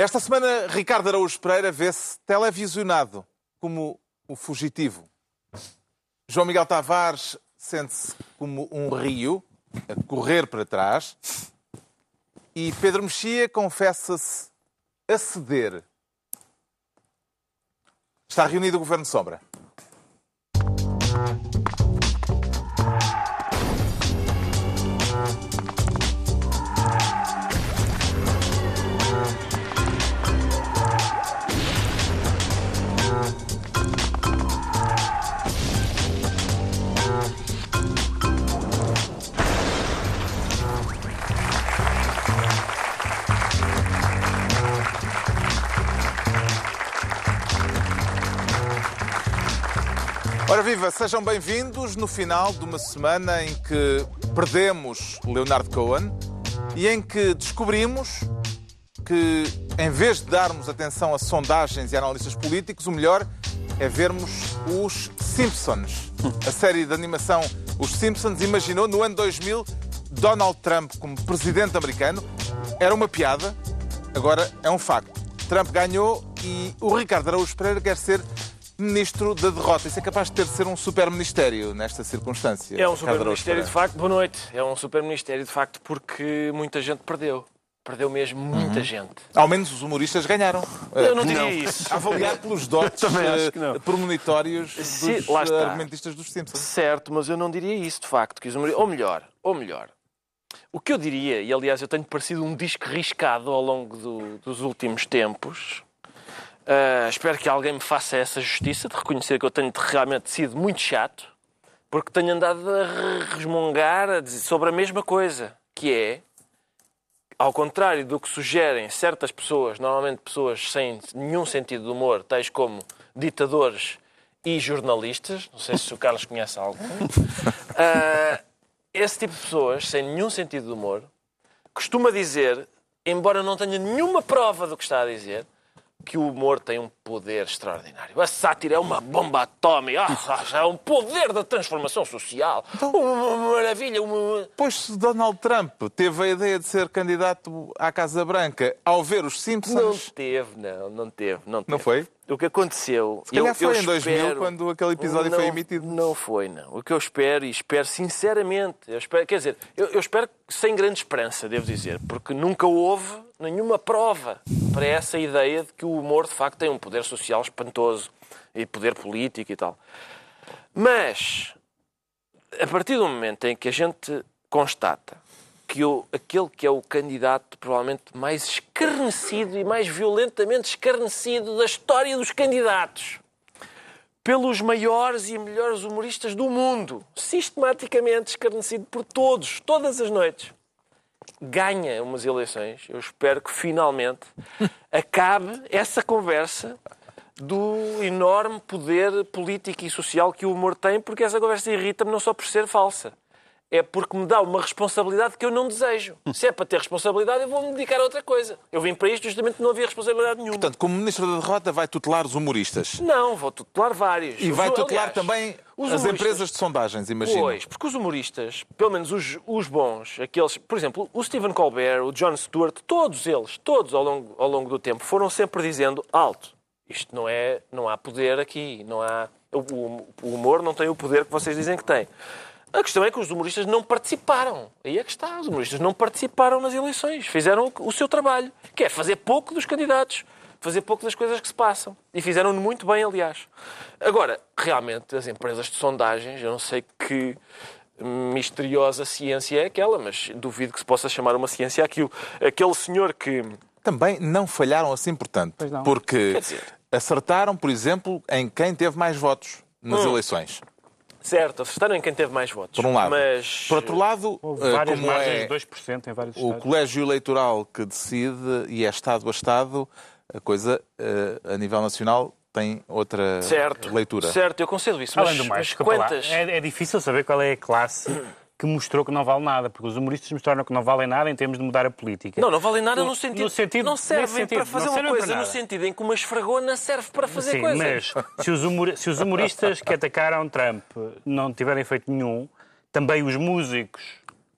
Esta semana, Ricardo Araújo Pereira vê-se televisionado como o fugitivo. João Miguel Tavares sente-se como um rio a correr para trás. E Pedro Mexia confessa-se a ceder. Está reunido o Governo Sombra. Ora viva, sejam bem-vindos no final de uma semana em que perdemos Leonardo Cohen e em que descobrimos que, em vez de darmos atenção a sondagens e analistas políticos, o melhor é vermos os Simpsons. A série de animação Os Simpsons imaginou no ano 2000 Donald Trump como presidente americano. Era uma piada, agora é um facto. Trump ganhou e o Ricardo Araújo Pereira quer ser ministro da derrota. Isso é capaz de ter de ser um super-ministério nesta circunstância. É um super-ministério de facto. Boa noite. É um super-ministério de facto porque muita gente perdeu. Perdeu mesmo muita gente. Ao menos os humoristas ganharam. Eu não Eh, diria isso. A avaliar pelos dotes Também acho que não. premonitórios dos Sim, eh, argumentistas dos Simpsons. Certo, mas eu não diria isso de facto. Que os Ou melhor, ou melhor. O que eu diria, e aliás eu tenho parecido um disco riscado ao longo do- dos últimos tempos, ah, espero que alguém me faça essa justiça de reconhecer que eu tenho realmente sido muito chato, porque tenho andado a re- resmungar sobre a mesma coisa, que é, ao contrário do que sugerem certas pessoas, normalmente pessoas sem nenhum sentido de humor, tais como ditadores e jornalistas, não sei se o Carlos conhece algum, ah, esse tipo de pessoas, sem nenhum sentido de humor, costuma dizer, embora não tenha nenhuma prova do que está a dizer, que o humor tem um poder extraordinário. A sátira é uma bomba atómica, ah, é um poder da transformação social. Uma maravilha, uma... Pois se Donald Trump teve a ideia de ser candidato à Casa Branca ao ver os Não Simpsons, teve, não, não teve. Não, não teve. foi? O que aconteceu. Se calhar eu- foi eu em 2000, espero- quando aquele episódio não, foi emitido. Não foi, não. O que eu espero, e espero sinceramente, eu espero, quer dizer, eu, eu espero sem grande esperança, devo dizer, porque nunca houve nenhuma prova para essa ideia de que o humor de facto tem um poder social espantoso e poder político e tal. Mas, a partir do momento em que a gente constata que o, aquele que é o candidato provavelmente mais escarnecido e mais violentamente escarnecido da história dos candidatos, pelos maiores e melhores humoristas do mundo, sistematicamente escarnecido por todos, todas as noites, ganha umas eleições, eu espero que finalmente acabe essa conversa do enorme poder político e social que o humor tem, porque essa conversa irrita-me não só por ser falsa. É porque me dá uma responsabilidade que eu não desejo. Se é para ter responsabilidade, eu vou-me dedicar a outra coisa. Eu vim para isto justamente porque não havia responsabilidade nenhuma. Portanto, como ministro da derrota, vai tutelar os humoristas. Não, vou tutelar vários. E vai tutelar aliás, também os as empresas de sondagens, imagino. Pois, porque os humoristas, pelo menos os, os bons, aqueles, por exemplo, o Stephen Colbert, o Jon Stewart, todos eles, todos ao longo, ao longo do tempo, foram sempre dizendo alto. Isto não é, não há poder aqui, não há, o- o humor não tem o poder que vocês dizem que tem. A questão é que os humoristas não participaram. Aí é que está. Os humoristas não participaram nas eleições. Fizeram o, o seu trabalho, que é fazer pouco dos candidatos, fazer pouco das coisas que se passam. E fizeram-no muito bem, aliás. Agora, realmente, as empresas de sondagens, eu não sei que misteriosa ciência é aquela, mas duvido que se possa chamar uma ciência aquilo. Aquele senhor que. Também não falharam assim, portanto. Pois não. Porque Quer dizer- acertaram, por exemplo, em quem teve mais votos nas Hum. eleições. Certo, acertaram em quem teve mais votos. Por um lado. Mas. Por outro lado, Houve eh, várias como margens é de 2% em vários o estados. colégio eleitoral que decide e é Estado a Estado, a coisa, eh, a nível nacional, tem outra Certo. leitura. Certo, eu concedo isso. Além mas, do mais, mas lá, quantas. é, é difícil saber qual é a classe que mostrou que não vale nada, porque os humoristas mostraram que não valem nada em termos de mudar a política. Não, não valem nada no, No- sentido, no sentido- Não servem sentido, para fazer uma coisa no sentido em que uma esfregona serve para fazer Sim, coisas. mas se os, humor- se os humoristas que atacaram Trump não tiverem feito nenhum, também os músicos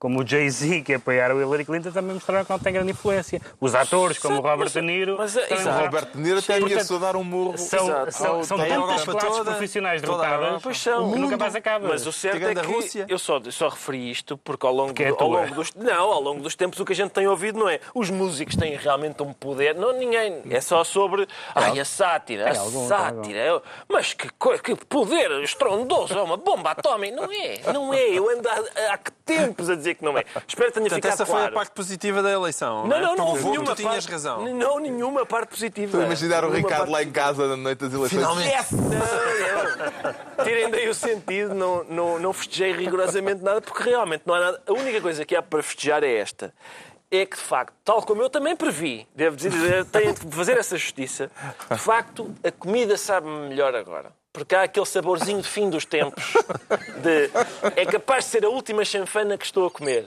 como o Jay-Z, que apoiaram o Hillary Clinton, também mostraram que não tem grande influência. Os atores, como o Robert mas- De Niro... mas exato. O Robert De Niro até ameaçou dar um murro. São, Exato. são, são tantas classes toda, profissionais derrotadas Europa. Pois são. que nunca mais acaba. Mas o certo é que Rússia. eu só, só referi isto porque ao longo, é ao tua. longo dos não, ao longo dos tempos o que a gente tem ouvido não é os músicos têm realmente um poder, não ninguém, é só sobre ai, a sátira, a sátira. Eu- Mas que, que poder estrondoso, é uma bomba atómica, não é? Não é. Eu ando há, há que tempos a dizer que não é. Espero que tenha Portanto, ficado essa foi claro. a parte positiva da eleição. Não, é? não, não houve nenhuma tu tinhas parte, razão. Não, nenhuma parte positiva. Estou a imaginar o Ricardo lá em casa na noite das eleições. Finalmente. Yes! Não, não. Tirem daí o sentido, não, não, não festejei rigorosamente nada, porque realmente não há nada. A única coisa que há para festejar é esta. É que, de facto, tal como eu também previ, devo dizer, tenho de fazer essa justiça, de facto, a comida sabe melhor agora. Porque há aquele saborzinho de fim dos tempos. De, é capaz de ser a última chanfana que estou a comer.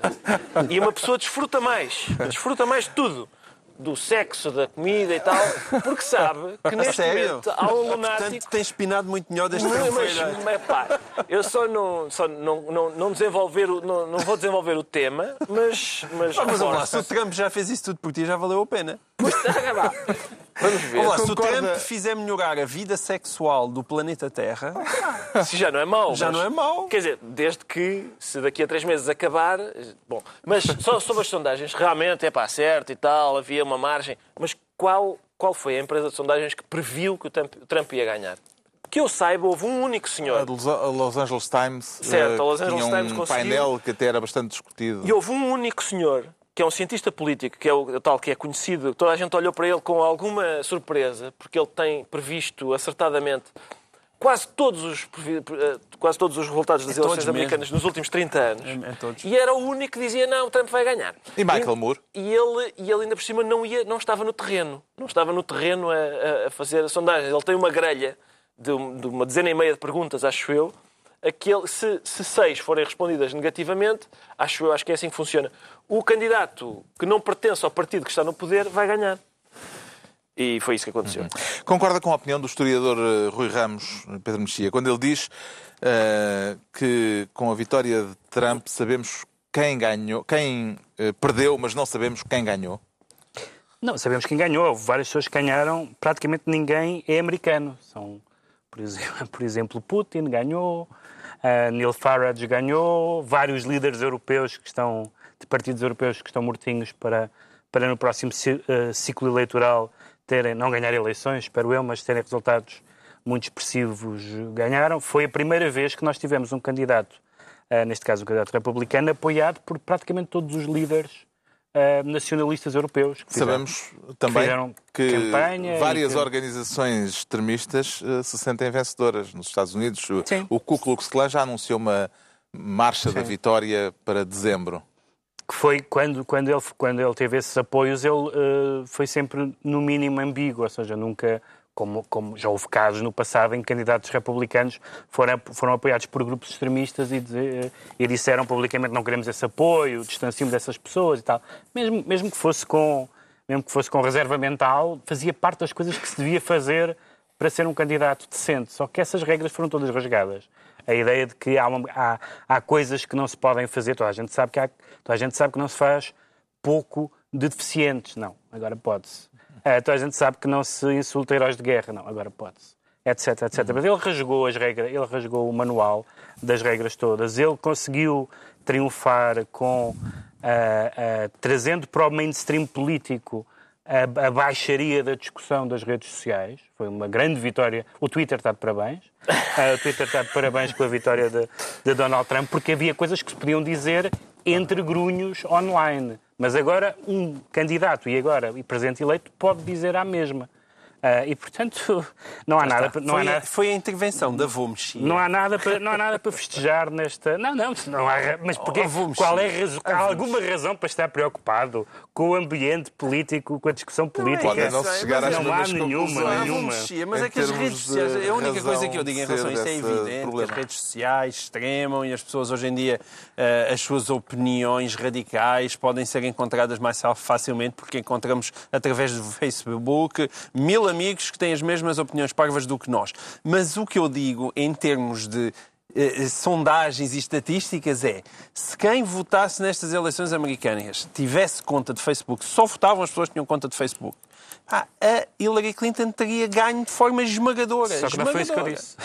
E uma pessoa desfruta mais. Desfruta mais de tudo. Do sexo, da comida e tal. Porque sabe que neste sério? momento há um lunático Portanto, tens espinado muito melhor desde mas, mas, mas, pá, eu só não, só não, não, não desenvolver o, não, não vou desenvolver o tema, mas. Mas, Mas vamos lá, se o Trump já fez isso tudo por ti, já valeu a pena. Pois está, vá. Vamos ver. Vamos lá, se o Trump fizer melhorar a vida sexual do planeta Terra, Se já não é mau. Já mas- não é mau. Quer dizer, desde que, se daqui a três meses acabar. Bom, mas só sobre as sondagens, realmente é pá, certo e tal, havia uma margem. Mas qual, qual foi a empresa de sondagens que previu que o Trump, o Trump ia ganhar? Que eu saiba, houve um único senhor. Los- a Los Angeles Times Certo, eh, a Los Angeles tinha Times um conseguiu. painel que até era bastante discutido. E houve um único senhor, que é um cientista político, que é o tal que é conhecido, toda a gente olhou para ele com alguma surpresa, porque ele tem previsto acertadamente quase todos os, eh, quase todos os resultados das É eleições mesmo. americanas nos últimos 30 anos. É- é todos. E era o único que dizia, não, o Trump vai ganhar. E Michael Moore? E ele, e ele ainda por cima não, ia, não estava no terreno. Não estava no terreno a, a- fazer a sondagem. Ele tem uma grelha de, de uma dezena e meia de perguntas, acho eu. Aquele, se, se seis forem respondidas negativamente, acho acho que é assim que funciona. O candidato que não pertence ao partido que está no poder vai ganhar. E foi isso que aconteceu. Concorda com a opinião do historiador eh, Rui Ramos, Pedro Mexia, quando ele diz eh, que com a vitória de Trump sabemos quem ganhou, quem eh, perdeu, mas não sabemos quem ganhou? Não, sabemos quem ganhou. Houve várias pessoas que ganharam. Praticamente ninguém é americano. São, por exemplo, por exemplo Putin ganhou, uh, Neil Farage ganhou, vários líderes europeus que estão, de partidos europeus que estão mortinhos para, para no próximo uh, ciclo eleitoral terem, não ganhar eleições, espero eu, mas terem resultados muito expressivos ganharam. Foi a primeira vez que nós tivemos um candidato, uh, neste caso um candidato republicano, apoiado por praticamente todos os líderes uh, nacionalistas europeus. que fizeram- Sabemos também fizeram que campanha várias que- organizações extremistas eh, se sentem vencedoras nos Estados Unidos. O- Sim. O Ku Klux Klan já anunciou uma marcha da vitória para dezembro. que foi quando, quando, ele, quando ele teve esses apoios, ele eh, foi sempre no mínimo ambíguo, ou seja, nunca, como, como já houve casos no passado em que candidatos republicanos foram, foram apoiados por grupos extremistas e, dizer- e disseram publicamente não queremos esse apoio, distanciamos dessas pessoas e tal. Mesmo, mesmo que fosse com mesmo que fosse com reserva mental, fazia parte das coisas que se devia fazer para ser um candidato decente. Só que essas regras foram todas rasgadas. A ideia de que há, uma- há- há coisas que não se podem fazer, toda a gente sabe que há, toda a gente sabe que não se faz pouco de deficientes, não, agora pode-se. Eh, toda a gente sabe que não se insulta heróis de guerra, não, agora pode-se. Etc, etc. Mas ele rasgou as regras, ele rasgou o manual das regras todas. Ele conseguiu triunfar com ah, ah, trazendo para o mainstream político a, a baixaria da discussão das redes sociais. Foi uma grande vitória. O Twitter está de parabéns. Ah, o Twitter está de parabéns com a vitória de, de Donald Trump, porque havia coisas que se podiam dizer entre grunhos online. Mas agora um candidato e agora e presidente eleito pode dizer a mesma. Ah, e portanto não há nada, para- não há foi, a, nada. foi a intervenção da Vô Mexia. Não há nada para, não há nada para festejar nesta. Não, não, não há. Mas porque, Oh, qual é a razão? Há alguma razão para estar preocupado com o ambiente político, com a discussão política? Podem não se chegar às não há nenhuma, nenhuma. mas é que as redes sociais, de a única coisa que eu digo em de relação a isso é evidente, problema. que as redes sociais extremam e as pessoas hoje em dia, eh, as suas opiniões radicais podem ser encontradas mais facilmente porque encontramos através do Facebook mil amigos que têm as mesmas opiniões parvas do que nós. Mas o que eu digo em termos de eh, sondagens e estatísticas é se quem votasse nestas eleições americanas tivesse conta de Facebook, só votavam as pessoas que tinham conta de Facebook, ah, a Hillary Clinton teria ganho de forma esmagadora. Só que não foi isso que eu disse.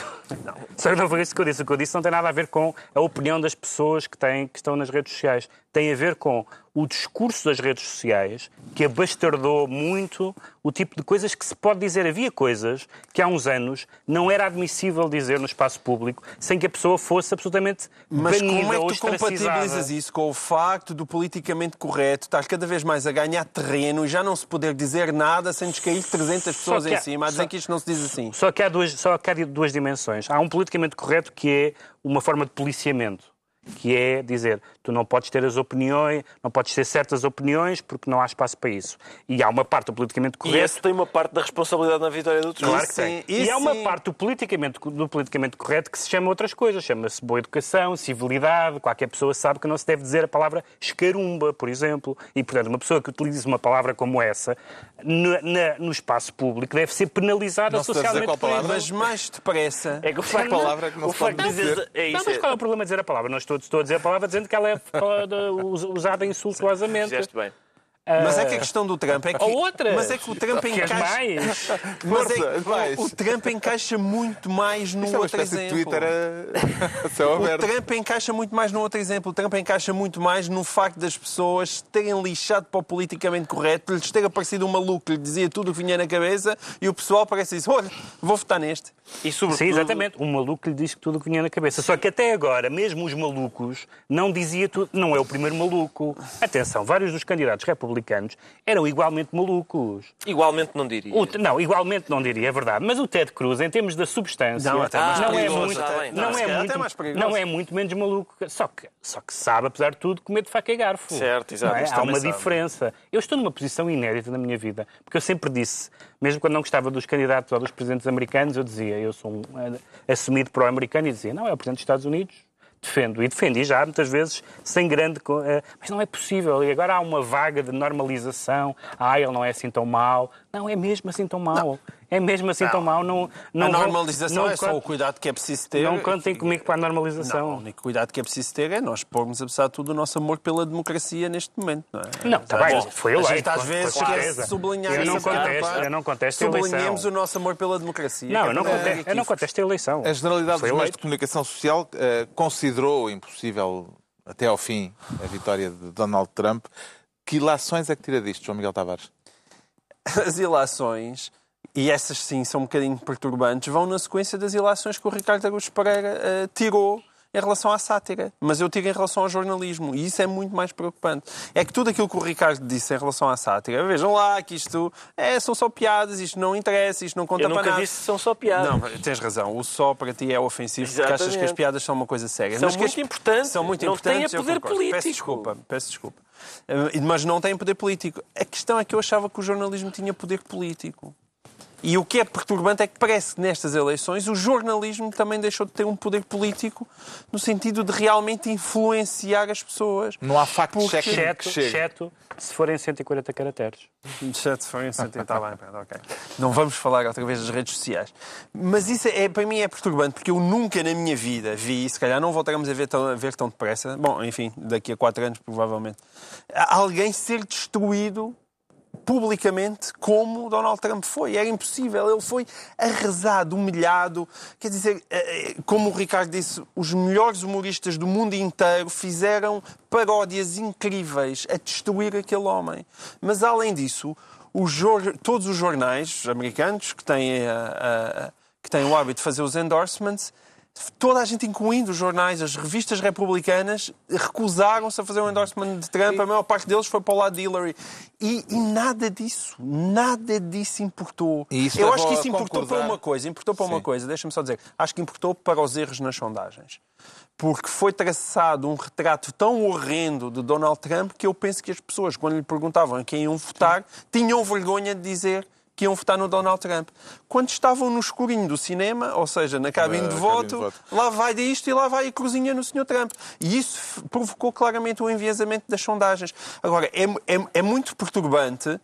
Só que não foi isso que eu disse. O que eu disse não tem nada a ver com a opinião das pessoas que, têm, que estão nas redes sociais. Tem a ver com o discurso das redes sociais que abastardou muito o tipo de coisas que se pode dizer. Havia coisas que há uns anos não era admissível dizer no espaço público sem que a pessoa fosse absolutamente Mas banida como é que tu compatibilizas isso com o facto do politicamente correto estar cada vez mais a ganhar terreno e já não se poder dizer nada sem descair 300 pessoas que em há- cima a dizer só- que isto não se diz assim? Só que há duas, só que há duas dimensões. Há um politicamente correto que é uma forma de policiamento, que é dizer tu não podes ter as opiniões, não podes ter certas opiniões porque não há espaço para isso. E há uma parte do politicamente E correto. esse tem uma parte da responsabilidade na vitória do Trump. Claro que Isso tem. sim, E isso há uma sim. parte do politicamente, do politicamente correto que se chama outras coisas. Chama-se boa educação, civilidade. Qualquer pessoa sabe que não se deve dizer a palavra escarumba, por exemplo. E, portanto, uma pessoa que utilize uma palavra como essa no, na- no espaço público deve ser penalizada Não se deve dizer socialmente qual por isso. palavra? Mas mais depressa. É que o facto, palavra que não o facto dizer. dizer. É Não, isso. mas qual é o problema de dizer a palavra? Não estou, estou a dizer a palavra dizendo que ela é us- usada insultuosamente. Fizeste bem. Mas é que a questão do Trump é que. Ou outras. Mas é que o Trump Queres encaixa. mais? Mas é que mais. o, o Trump encaixa muito mais no Isto é uma outro de exemplo. Twitter a, a O. Trump encaixa muito mais no outro exemplo. O Trump encaixa muito mais no facto das pessoas terem lixado para o politicamente correto, lhes ter aparecido um maluco que lhe dizia tudo o que vinha na cabeça e o pessoal parece isso: olha, vou votar neste. E sobretudo. Sim, exatamente. Um maluco lhe disse tudo o que vinha na cabeça. Só que até agora, mesmo os malucos, não dizia tudo. Não é o primeiro maluco. Atenção, vários dos candidatos republicanos eram igualmente malucos. Igualmente não diria. O- não, igualmente não diria, é verdade. Mas o Ted Cruz, em termos da substância, Não, até mais não é muito, não, é muito, perigoso. não é muito menos maluco. Só que, só que sabe, apesar de tudo, comer de faca e garfo. Certo, exato, é? Há uma sabe. diferença. Eu estou numa posição inédita na minha vida, porque eu sempre disse, mesmo quando não gostava dos candidatos ou dos presidentes americanos, eu dizia, eu sou um eh, assumido pró-americano e dizia, não, é o presidente dos Estados Unidos. Defendo. E defendi já, muitas vezes, sem grande... eh, Mas não é possível. E agora há uma vaga de normalização. Ah, ele não é assim tão mau. Não, é mesmo assim tão mau. É mesmo assim tão mau. Não, não a normalização não é só o cuidado que é preciso ter. Não contem comigo para a Não, o normalização. único cuidado que é preciso ter é nós pormos, apesar de tudo, o nosso amor pela democracia neste momento. Não, é? Não, está bem, Bom, foi a eleito. gente às vezes com esquece de sublinhar Eu não contesto, eu não contesto a eleição. Sublinhemos o nosso amor pela democracia. Não, eu não, é contesto, eu não contesto a eleição. A Generalidade dos Meios de Comunicação Social eh, considerou impossível, até ao fim, a vitória de Donald Trump. Que ilações é que tira disto, João Miguel Tavares? As ilações, e essas sim são um bocadinho perturbantes, vão na sequência das ilações que o Ricardo Araújo Pereira eh, tirou em relação à sátira. Mas eu tiro em relação ao jornalismo. E isso é muito mais preocupante. É que tudo aquilo que o Ricardo disse em relação à sátira, vejam lá que isto é, são só piadas, isto não interessa, isto não conta Eu para nunca nada. disse que são só piadas. Não, tens razão. O só para ti é ofensivo porque achas que as Exatamente. piadas são uma coisa séria. São Mas muito as- importantes. São muito Não importantes. têm eu poder político. Peço desculpa. Peço desculpa. Eh, Mas não têm poder político. A questão é que eu achava que o jornalismo tinha poder político. E o que é perturbante é que parece que nestas eleições o jornalismo também deixou de ter um poder político no sentido de realmente influenciar as pessoas. Não há fact-checking que Exceto, exceto se forem 140 caracteres. Chat foi está bem, pronto, ok. Não vamos falar outra vez das redes sociais. Mas isso é, para mim é perturbante, porque eu nunca na minha vida vi, se calhar não voltaremos a ver tão, a ver tão depressa, bom, enfim, daqui a quatro anos provavelmente, alguém ser destruído publicamente como Donald Trump foi. Era impossível. Ele foi arrasado, humilhado. Quer dizer, eh, eh, como o Ricardo disse, os melhores humoristas do mundo inteiro fizeram paródias incríveis a destruir aquele homem. Mas, além disso, os todos os jornais americanos que têm, a- a- a- que têm o hábito de fazer os endorsements Toda a gente, incluindo os jornais, as revistas republicanas, recusaram-se a fazer um endorsement de Trump. A maior parte deles foi para o lado de Hillary. E, e nada disso, nada disso importou. Eu acho que isso importou concordar. para uma coisa. Importou para uma Sim. coisa. Deixa-me só dizer. Acho que importou para os erros nas sondagens. Porque foi traçado um retrato tão horrendo de Donald Trump que eu penso que as pessoas, quando lhe perguntavam a quem iam votar, tinham vergonha de dizer que iam votar no Donald Trump. Quando estavam no escurinho do cinema, ou seja, na cabine de, cabine voto, de voto. lá vai disto e lá vai a cruzinha no Sr. Trump. E isso provocou claramente o enviesamento das sondagens. Agora, é, é, é muito perturbante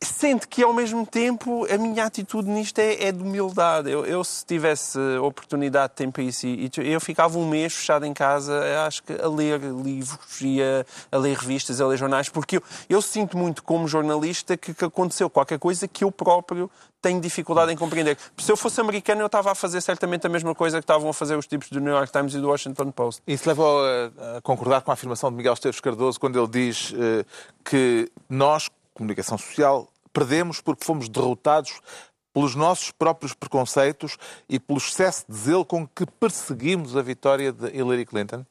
Sendo que, ao mesmo tempo, a minha atitude nisto é, é de humildade. Eu, eu, se tivesse oportunidade de tempo isso, eu ficava um mês fechado em casa, acho que a ler livros e a, a ler revistas, a ler jornais, porque eu, eu sinto muito como jornalista que, que, aconteceu qualquer coisa que eu próprio tenho dificuldade em compreender. Se eu fosse americano, eu estava a fazer certamente a mesma coisa que estavam a fazer os tipos do New York Times e do Washington Post. Isso leva a, a concordar com a afirmação de Miguel Esteves Cardoso quando ele diz uh, que nós, comunicação social, perdemos porque fomos derrotados pelos nossos próprios preconceitos e pelo excesso de zelo com que perseguimos a vitória de Hillary Clinton?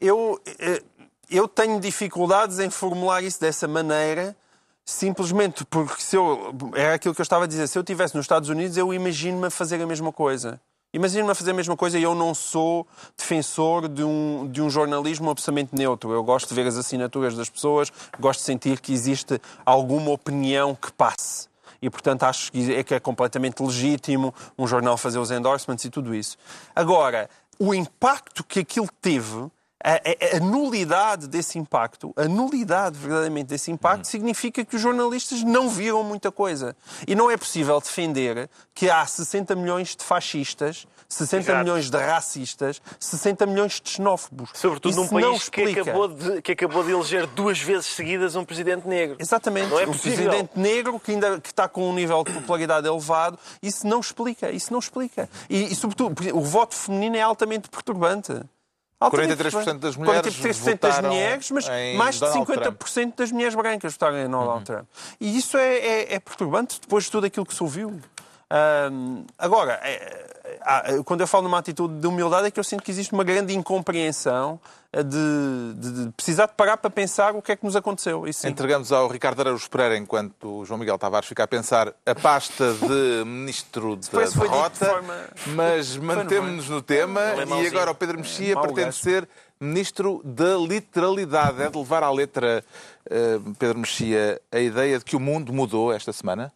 Eu, eh, eu tenho dificuldades em formular isso dessa maneira, simplesmente porque se eu. É aquilo que eu estava a dizer. Se eu estivesse nos Estados Unidos, eu imagino-me a fazer a mesma coisa. Imagino-me a fazer a mesma coisa e eu não sou defensor de um, de um jornalismo absolutamente neutro. Eu gosto de ver as assinaturas das pessoas, gosto de sentir que existe alguma opinião que passe. E, portanto, acho que é, que é completamente legítimo um jornal fazer os endorsements e tudo isso. Agora, o impacto que aquilo teve a, a, nulidade desse impacto, a nulidade verdadeiramente desse impacto, uhum. significa que os jornalistas não viram muita coisa. E não é possível defender que há 60 milhões de fascistas, 60 Exato. milhões de racistas, 60 milhões de xenófobos. Sobretudo Isso num país que acabou, de, que acabou de eleger duas vezes seguidas um presidente negro. Exatamente. Não é um presidente negro que ainda que está com um nível de popularidade elevado. Isso não explica. Isso não explica. E, e sobretudo, o voto feminino é altamente perturbante. 43% das mulheres 43% das mulheres, mas mais de Donald 50% Trump. das mulheres brancas votaram em Donald uhum. Trump. E isso é, é, é, perturbante depois de tudo aquilo que se ouviu. Um, agora, é, quando eu falo numa atitude de humildade, é que eu sinto que existe uma grande incompreensão de, de, de precisar de parar para pensar o que é que nos aconteceu. Entregamos ao Ricardo Araújo Pereira, enquanto o João Miguel Tavares fica a pensar, a pasta de Ministro da Derrota, de forma... mas mantemos-nos no tema e agora o Pedro Mexia pretende gajo. ser Ministro da Literalidade. É de levar à letra, uh, Pedro Mexia, a ideia de que o mundo mudou esta semana?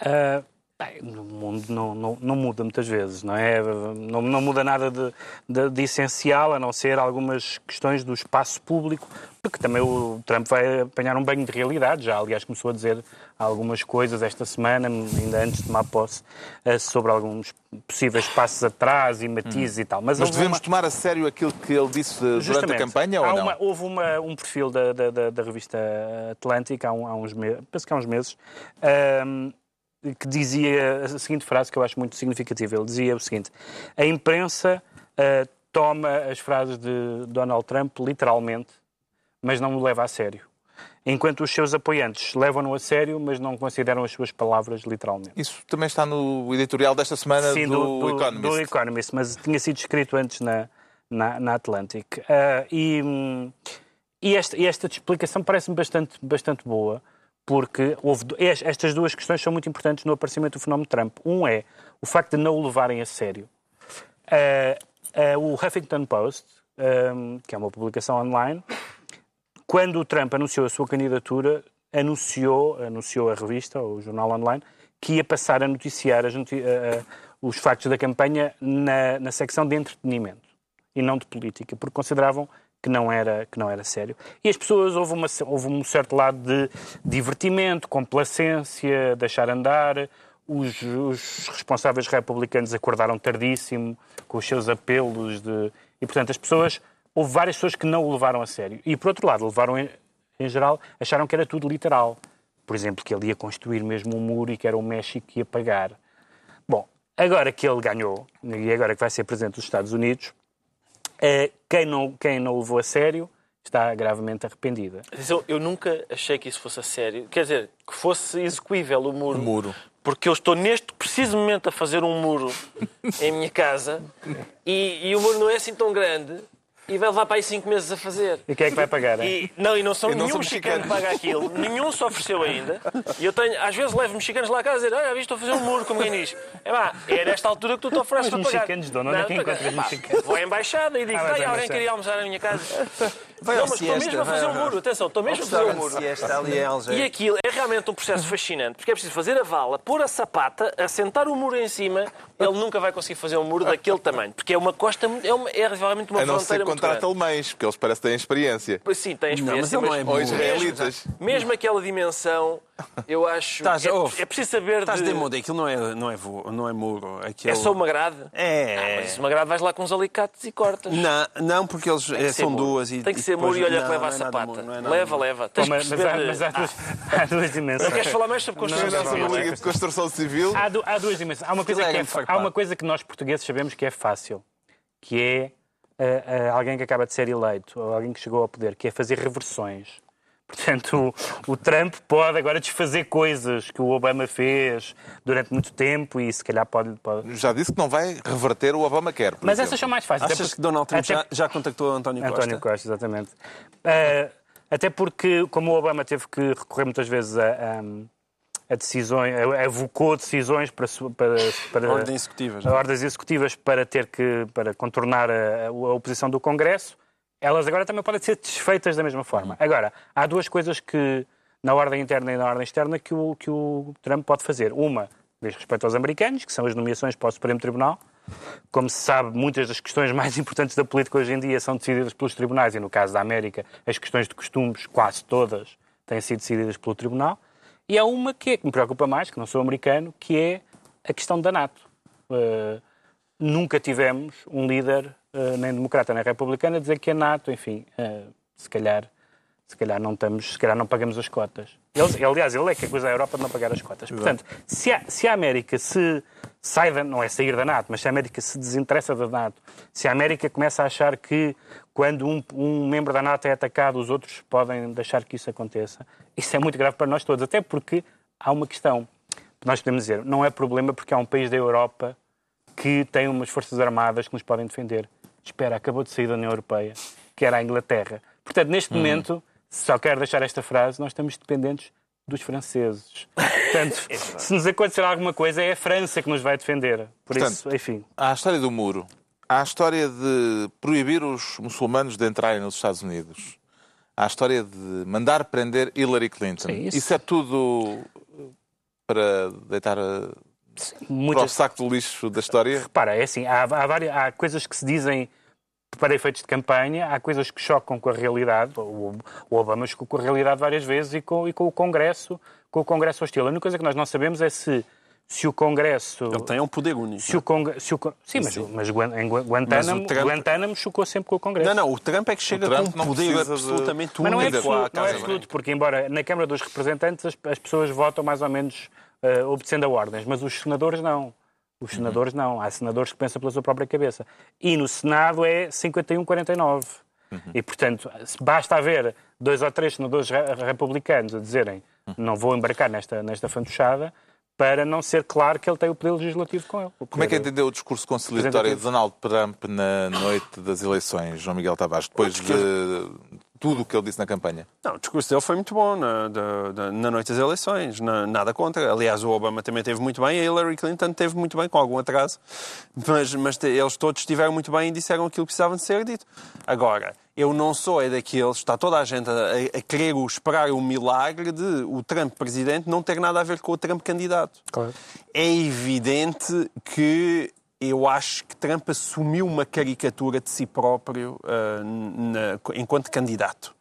Uh, no mundo não, não, não, muda muitas vezes, não é? Não, não muda nada de, de, de, essencial, a não ser algumas questões do espaço público, porque também o Trump vai apanhar um banho de realidade. Já, aliás, começou a dizer algumas coisas esta semana, ainda antes de tomar posse, eh, sobre alguns possíveis passos atrás e matizes hum. e tal. Mas, Mas devemos uma... tomar a sério aquilo que ele disse durante a campanha ou não? Uma, houve uma, um perfil da, da, da, revista Atlântica há, um, há uns meses, penso que há uns meses, um, que dizia a seguinte frase que eu acho muito significativa. Ele dizia o seguinte: a imprensa uh, toma as frases de Donald Trump literalmente, mas não o leva a sério. Enquanto os seus apoiantes levam-no a sério, mas não consideram as suas palavras literalmente. Isso também está no editorial desta semana Sim, do, do, Economist. do Economist. mas tinha sido escrito antes na, na, na Atlantic. Uh, e, e, esta, e esta explicação parece-me bastante, bastante boa porque houve, estas duas questões são muito importantes no aparecimento do fenómeno Trump. Um é o facto de não o levarem a sério. Uh, uh, o Huffington Post, um, que é uma publicação online, quando o Trump anunciou a sua candidatura, anunciou, anunciou a revista, o jornal online, que ia passar a noticiar noti uh, os factos da campanha na, na secção de entretenimento e não de política, porque consideravam que não era, que não era sério. E as pessoas, houve, uma, houve um certo lado de divertimento, complacência, deixar andar. Os, os responsáveis republicanos acordaram tardíssimo com os seus apelos de... E, portanto, as pessoas... Houve várias pessoas que não o levaram a sério. E, por outro lado, levaram, em, em geral, acharam que era tudo literal. Por exemplo, que ele ia construir mesmo um muro e que era o México que ia pagar. Bom, agora que ele ganhou, e agora que vai ser presidente dos Estados Unidos, quem, não, quem não o levou a sério está gravemente arrependida. Eu nunca achei que isso fosse a sério. Quer dizer, que fosse execuível o muro. O muro. Porque eu estou neste preciso momento a fazer um muro em minha casa e, e o muro não é assim tão grande e vai levar para aí 5 meses a fazer. E quem é que vai pagar? E, não, e não são e não nenhum mexicano que paga aquilo. Nenhum se ofereceu ainda. E eu tenho, às vezes levo mexicanos lá a casa a dizer, olha, viste, estou a fazer um muro, como quem diz. É pá, é nesta altura que tu te ofereces para pagar. mexicanos dão, não, é que encontras mexicanos? Vou à embaixada e digo, ah, alguém queria almoçar na minha casa. Vai não, mas estou mesmo a fazer o muro. Atenção, estou mesmo a fazer o muro. E aquilo é realmente um processo fascinante, porque é preciso fazer a vala, pôr a sapata, assentar o muro em cima. Ele nunca vai conseguir fazer um muro daquele tamanho, porque é uma costa, é, uma, é realmente uma A não ser fronteira muito grande. alemães, porque eles parecem que têm experiência. Pois Sim, tem Não, mas experiência, ele não é Ou israelitas. mesmo aquela dimensão, eu acho Estás- que é, ouve, é preciso saber Estás de... de mundo, aquilo não é, não é, não é muro. Aquilo... É só uma grade? É. Ah, mas uma grade vais lá com uns alicates e cortas. Não, não, porque eles é, são duas e Tem que e ser muro e olha que leva a é sapata. é leva, leva. Tens mas, que mas, perceber... há, mas há, duas, duas dimensões. Queres falar mais sobre construção civil? de Construção. Há, du- há duas dimensões. Há uma, coisa Aquilo é que há uma coisa que nós portugueses sabemos que é fácil, que é ah, ah, alguém que acaba de ser eleito, ou alguém que chegou ao poder, que é fazer reversões. Portanto, o, o Trump pode agora desfazer coisas que o Obama fez durante muito tempo e se calhar pode... pode- Já disse que não vai reverter o Obamacare. por Mas exemplo. essas são mais fáceis. até Achas porque- que Donald Trump até- já, já contactou António Costa? António Costa, exatamente. Ah, até porque, como o Obama teve que recorrer muitas vezes a, a, a decisões, a- avocou decisões para, para, para Ordens executivas, é? ordens executivas para ter que para contornar a, a oposição do Congresso, elas agora também podem ser desfeitas da mesma forma. Agora, há duas coisas que na ordem interna e na ordem externa que o, que o Trump pode fazer. Uma diz respeito aos americanos, que são as nomeações para o Supremo Tribunal. Como se sabe, muitas das questões mais importantes da política hoje em dia são decididas pelos tribunais e, no caso da América, as questões de costumes, quase todas, têm sido decididas pelo tribunal. E há uma que, é, que me preocupa mais, que não sou americano, que é a questão da NATO. Uh, nunca tivemos um líder, nem democrata nem republicano, a dizer que a NATO, enfim, uh, se calhar se calhar não estamos, se calhar não pagamos as cotas. Ele, aliás, ele é que acusa a Europa de não pagar as cotas. Portanto, se a, se a América se sai da, não é sair da NATO, mas se a América se desinteressa da NATO, se a América começa a achar que quando um, um membro da NATO é atacado, os outros podem deixar que isso aconteça, isso é muito grave para nós todos, até porque há uma questão que nós podemos dizer, não é problema porque há um país da Europa que tem umas forças armadas que nos podem defender. Espera, acabou de sair da União Europeia, que era a Inglaterra. Portanto, neste momento, só quero deixar esta frase, nós estamos dependentes dos franceses. Portanto, se nos acontecer alguma coisa, é a França que nos vai defender. Por Portanto, isso, enfim. Há a história do muro. Há a história de proibir os muçulmanos de entrarem nos Estados Unidos. Há a história de mandar prender Hillary Clinton. Sim, isso- isso... é tudo para deitar a- para o Muitas, saco do lixo da história. Repara, é assim, há, há, várias, há coisas que se dizem para efeitos de campanha, há coisas que chocam com a realidade. O, o Obama chocou com a realidade várias vezes e com, e com o Congresso, com o Congresso hostil. A única coisa que nós não sabemos é se, se o Congresso... Ele tem um poder único. Se o Congre... se o Sim, mas, mas Guan- em Guan- Guantánamo, Mas o Trump- Guantánamo chocou sempre com o Congresso. Não, não, o Trump é que chega com um poder precisa de- absolutamente Mas não é único absoluto, não é absoluto porque embora na Câmara dos Representantes as, as pessoas votam mais ou menos eh, obedecendo a ordens, mas os senadores não. Os senadores não. Há senadores que pensam pela sua própria cabeça. E no Senado é 51-49. E, portanto, basta haver dois ou três senadores re- republicanos a dizerem não vou embarcar nesta, nesta fantochada para não ser claro que ele tem o poder legislativo com ele. Como é que entendeu o discurso conciliatório de Donald Trump na noite das eleições, João Miguel Tavares, depois de tudo o que ele disse na campanha? Não, o discurso dele foi muito bom na, da- na noite das eleições, na- nada contra. Aliás, o Obama também teve muito bem, a Hillary Clinton teve muito bem, com algum atraso, mas, mas te- eles todos estiveram muito bem e disseram aquilo que precisavam de ser dito. Agora, eu não sou é daqueles, está toda a gente a, a querer o- esperar o milagre de o Trump presidente não ter nada a ver com o Trump candidato. Claro. É evidente que eu acho que Trump assumiu uma caricatura de si próprio ah, na- enquanto candidato.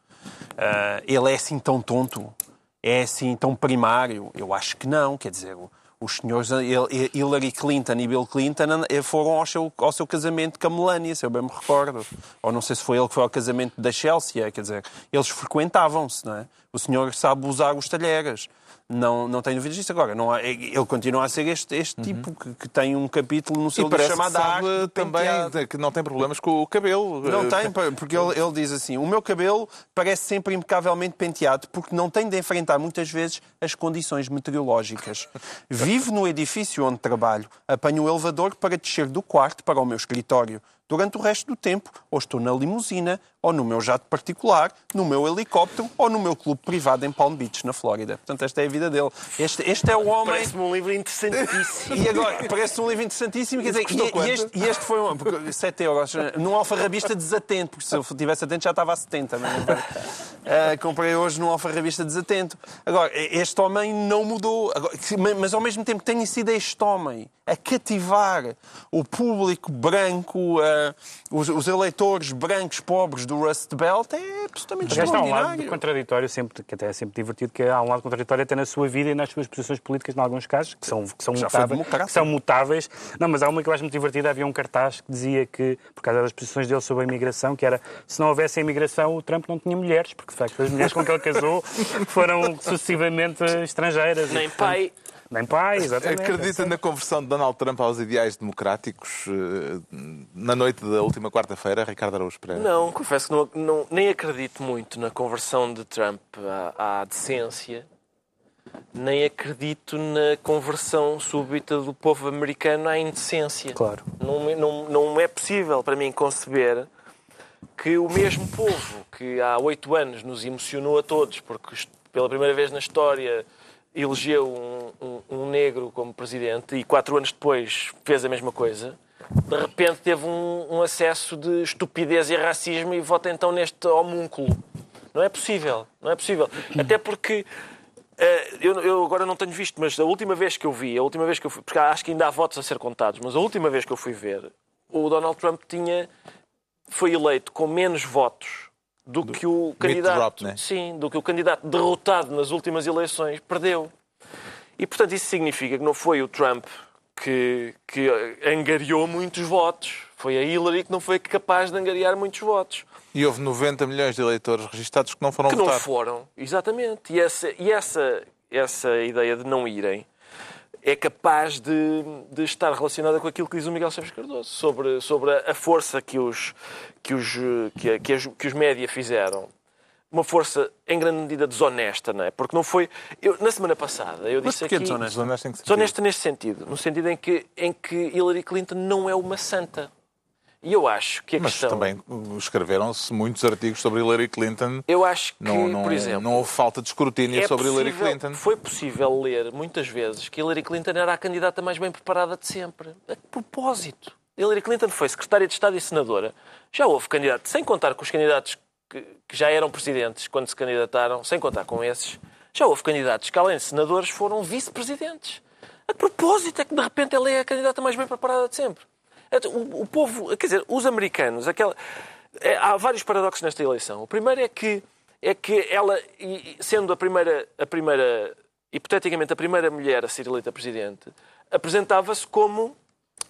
Ah, ele é assim tão tonto? É assim tão primário? Eu acho que não. Quer dizer, os senhores Hillary Clinton e Bill Clinton eh, foram ao seu, ao seu casamento com a Melania, se eu bem me recordo. Ou não sei se foi ele que foi ao casamento da Chelsea. Quer dizer, eles frequentavam-se, não é? O senhor sabe usar os talheres. Não, não tenho dúvidas disso. Agora, não há- ele continua a ser este, este tipo que, que tem um capítulo no seu livro que chamado Arte de Penteado. também que não tem problemas com o cabelo. Não Eh, tem, porque ele, ele diz assim: o meu cabelo parece sempre impecavelmente penteado, porque não tem de enfrentar muitas vezes as condições meteorológicas. Vivo no edifício onde trabalho, apanho o elevador para descer do quarto para o meu escritório. Durante o resto do tempo, ou estou na limusina, ou no meu jato particular, no meu helicóptero, ou no meu clube privado em Palm Beach, na Flórida. Portanto, esta é a vida dele. Este, este é o homem... Parece-me um livro interessantíssimo. E agora, parece um livro interessantíssimo. Quer dizer, e, e este, e este foi um, porque 7 euros. Num alfarrabista desatento, porque se eu tivesse atento já estava a 70. Mas. Ah, comprei hoje num alfarrabista desatento. Agora, este homem não mudou. Agora, mas ao mesmo tempo tem sido este homem a cativar o público branco, ah, os, os eleitores brancos pobres do Rust Belt, é absolutamente Mas há um lado extraordinário. contraditório, sempre, que até é sempre divertido, que há um lado contraditório até na sua vida e nas suas posições políticas, em alguns casos, que são, que são, mutáveis, que são mutáveis. Não, mas há uma que eu acho muito divertida. Havia um cartaz que dizia que, por causa das posições dele sobre a imigração, que era se não houvesse a imigração, o Trump não tinha mulheres, porque de facto as mulheres com que ele casou foram sucessivamente estrangeiras. E, Nem portanto, pai. Nem pai, exatamente. Acredita na conversão de Donald Trump aos ideais democráticos eh, na noite da última quarta-feira, Ricardo Araújo Pereira? Não, confesso que não, não- nem acredito muito na conversão de Trump à, à decência, nem acredito na conversão súbita do povo americano à indecência. Claro. Não, é- não, não é possível para mim conceber que o mesmo povo que há oito anos nos emocionou a todos, porque pela primeira vez na história elegeu um, um- negro como presidente e quatro anos depois fez a mesma coisa, de repente teve um, um acesso de estupidez e racismo e vota então neste homúnculo. Não é possível, não é possível. Até porque eh, eu, eu agora não tenho visto, mas a última vez que eu vi, a última vez que eu fui, porque acho que ainda há votos a ser contados, mas a última vez que eu fui ver, o Donald Trump tinha foi eleito com menos votos do, que o candidato, Romney. sim, do que o candidato derrotado nas últimas eleições perdeu. E portanto isso significa que não foi o Trump que, que angariou muitos votos, foi a Hillary que não foi capaz de angariar muitos votos. E houve 90 milhões de eleitores registados que não foram Que não votar. foram, exatamente. E essa, e essa, essa ideia de não irem é capaz de, de estar relacionada com aquilo que diz o Miguel Chaves Cardoso sobre, sobre a, força que os, que, os, que, que, as- que os média fizeram. Uma força em grande medida desonesta, não é? Porque não foi. Eu, na semana passada eu Mas disse porquê aqui. desonesta? Desonesta em que sentido? Desonesta neste sentido, no sentido em que, em que Hillary Clinton não é uma santa. E eu acho que a Mas questão. também escreveram-se muitos artigos sobre Hillary Clinton. Eu acho que, Não, não, por exemplo. não houve falta de escrutínio É sobre Hillary possível- Clinton. Foi possível ler muitas vezes que Hillary Clinton era a candidata mais bem preparada de sempre. A propósito. Hillary Clinton foi secretária de Estado e senadora. Já houve candidatos, sem contar com os candidatos que, já eram presidentes quando se candidataram, sem contar com esses, já houve candidatos que, além de senadores, foram vice-presidentes. A propósito é que, de repente, ela é a candidata mais bem preparada de sempre. O, o povo, quer dizer, os americanos, aquela, é, há vários paradoxos nesta eleição. O primeiro é que, é que ela, sendo a primeira, a primeira, hipoteticamente a primeira mulher a ser eleita presidente, apresentava-se como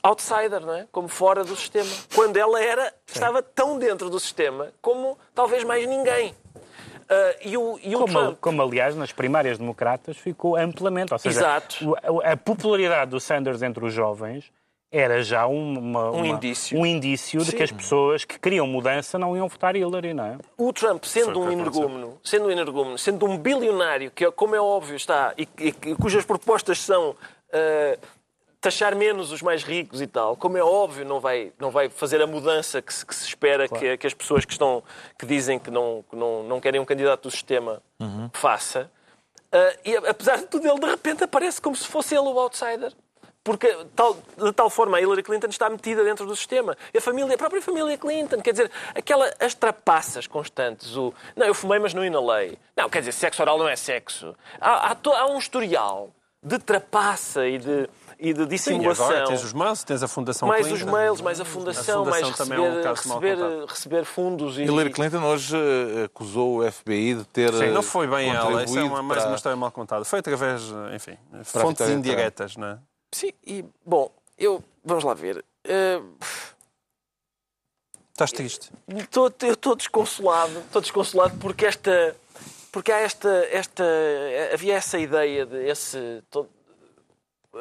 outsider, não é? Como fora do sistema. Quando ela era, estava tão dentro do sistema como talvez mais ninguém. Ah, e o, e o Como, Trump... como, aliás, nas primárias democratas ficou amplamente. Ou seja, Exato. a, popularidade do Sanders entre os jovens era já uma- Um uma- indício. um indício de Sim. que as pessoas que queriam mudança não iam votar Hillary, não é? o Trump, sendo um energúmeno, sendo um energúmeno, sendo um bilionário, que, como é óbvio está, e, e- e cujas propostas são ah, taxar menos os mais ricos e tal, como é óbvio, não vai, não vai fazer a mudança que se, que se espera que, que as pessoas que, estão, que dizem que não, que não, não querem um candidato do sistema faça. Ah, e apesar de tudo, ele de repente aparece como se fosse ele o outsider. Porque tal, de tal forma a Hillary Clinton está metida dentro do sistema. E a família, a própria família Clinton, quer dizer, aquela, as trapaças constantes, o não, eu fumei, mas não inalei. Não, quer dizer, sexo oral não é sexo. Há, há, há um historial de trapaça e de, e de Sim, dissimulação. agora tens os mails, tens a Fundação mais Clinton. os mails, mais a fundação, A fundação mais também é um receber, receber, receber fundos. E, Hillary Clinton hoje eh, acusou o FBI de ter. Sim, eh, não foi bem ela, isso é uma, mais para- uma história mal contada. Foi através, enfim, a fontes indiretas, não é? Sim, e, bom, eu, vamos lá ver. Eh, Estás triste. Estou, eu estou desconsolado, estou desconsolado porque esta, porque há esta, esta, havia essa ideia de esse. todo-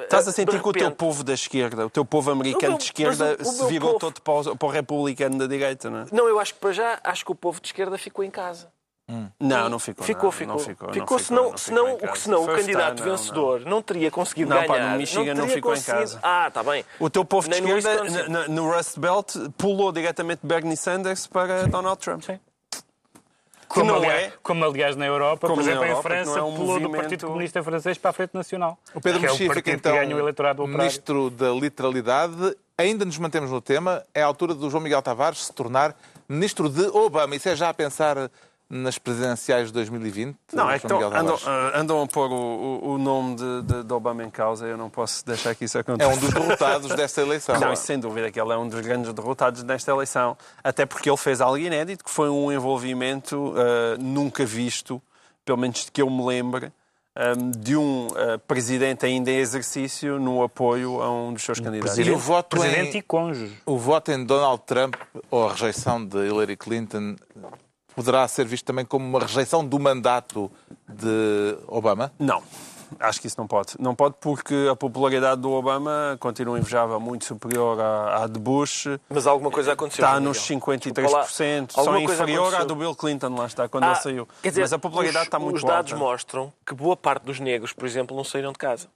Estás a sentir que o teu repente- povo da esquerda, o teu povo americano O meu- de esquerda, o- o se virou povo- todo para o, para o republicano da direita, não é? Não, eu acho que para já, acho que o povo de esquerda ficou em casa. Não, não ficou. Ficou, não, ficou. Não ficou, ficou, não senão, não senão, em o senão o First candidato time, não, vencedor não. teria conseguido Não, pá, ganhar. no Michigan não ficou em conseguido- casa. Ah, está bem. O teu povo de Nem no esquerda, na- no Rust Belt, pulou diretamente Bernie Sanders para Donald Trump. Sim. Como, não aliás, é. como, aliás, na Europa, Como por exemplo, Europa, em França, é um pulou do movimento- Partido Comunista Francês para a Frente Nacional. O Pedro é Mexia o fica então o ministro da literalidade. Ainda nos mantemos no tema. É a altura do João Miguel Tavares se tornar ministro de Obama. Isso é já a pensar nas presidenciais de 2020? Não, é que João tão- Miguel andam, ah, andam a pôr o, o- nome de, de- de Obama em causa. Eu não posso deixar que isso É aconteça. um dos derrotados desta eleição. Não, isso sem dúvida que ele é um dos grandes derrotados nesta eleição. Até porque ele fez algo inédito, que foi um envolvimento ah, nunca visto, pelo menos de que eu me lembre, ah, de um ah, presidente ainda em exercício no apoio a um dos seus candidatos. E o voto, Presidente e em, cônjuge. o voto em Donald Trump ou a rejeição de Hillary Clinton poderá ser visto também como uma rejeição do mandato de Obama? Não. Acho que isso não pode. Não pode porque a popularidade do Obama continua invejável, muito superior à, à de Bush. Mas alguma coisa aconteceu. Está nos Miguel. 53%, Desculpa lá. só Alguma coisa inferior à do Bill Clinton, lá está, quando Ah, ele saiu. quer dizer, Mas a popularidade os, está muito Os dados alta. mostram que boa parte dos negros, por exemplo, não saíram de casa.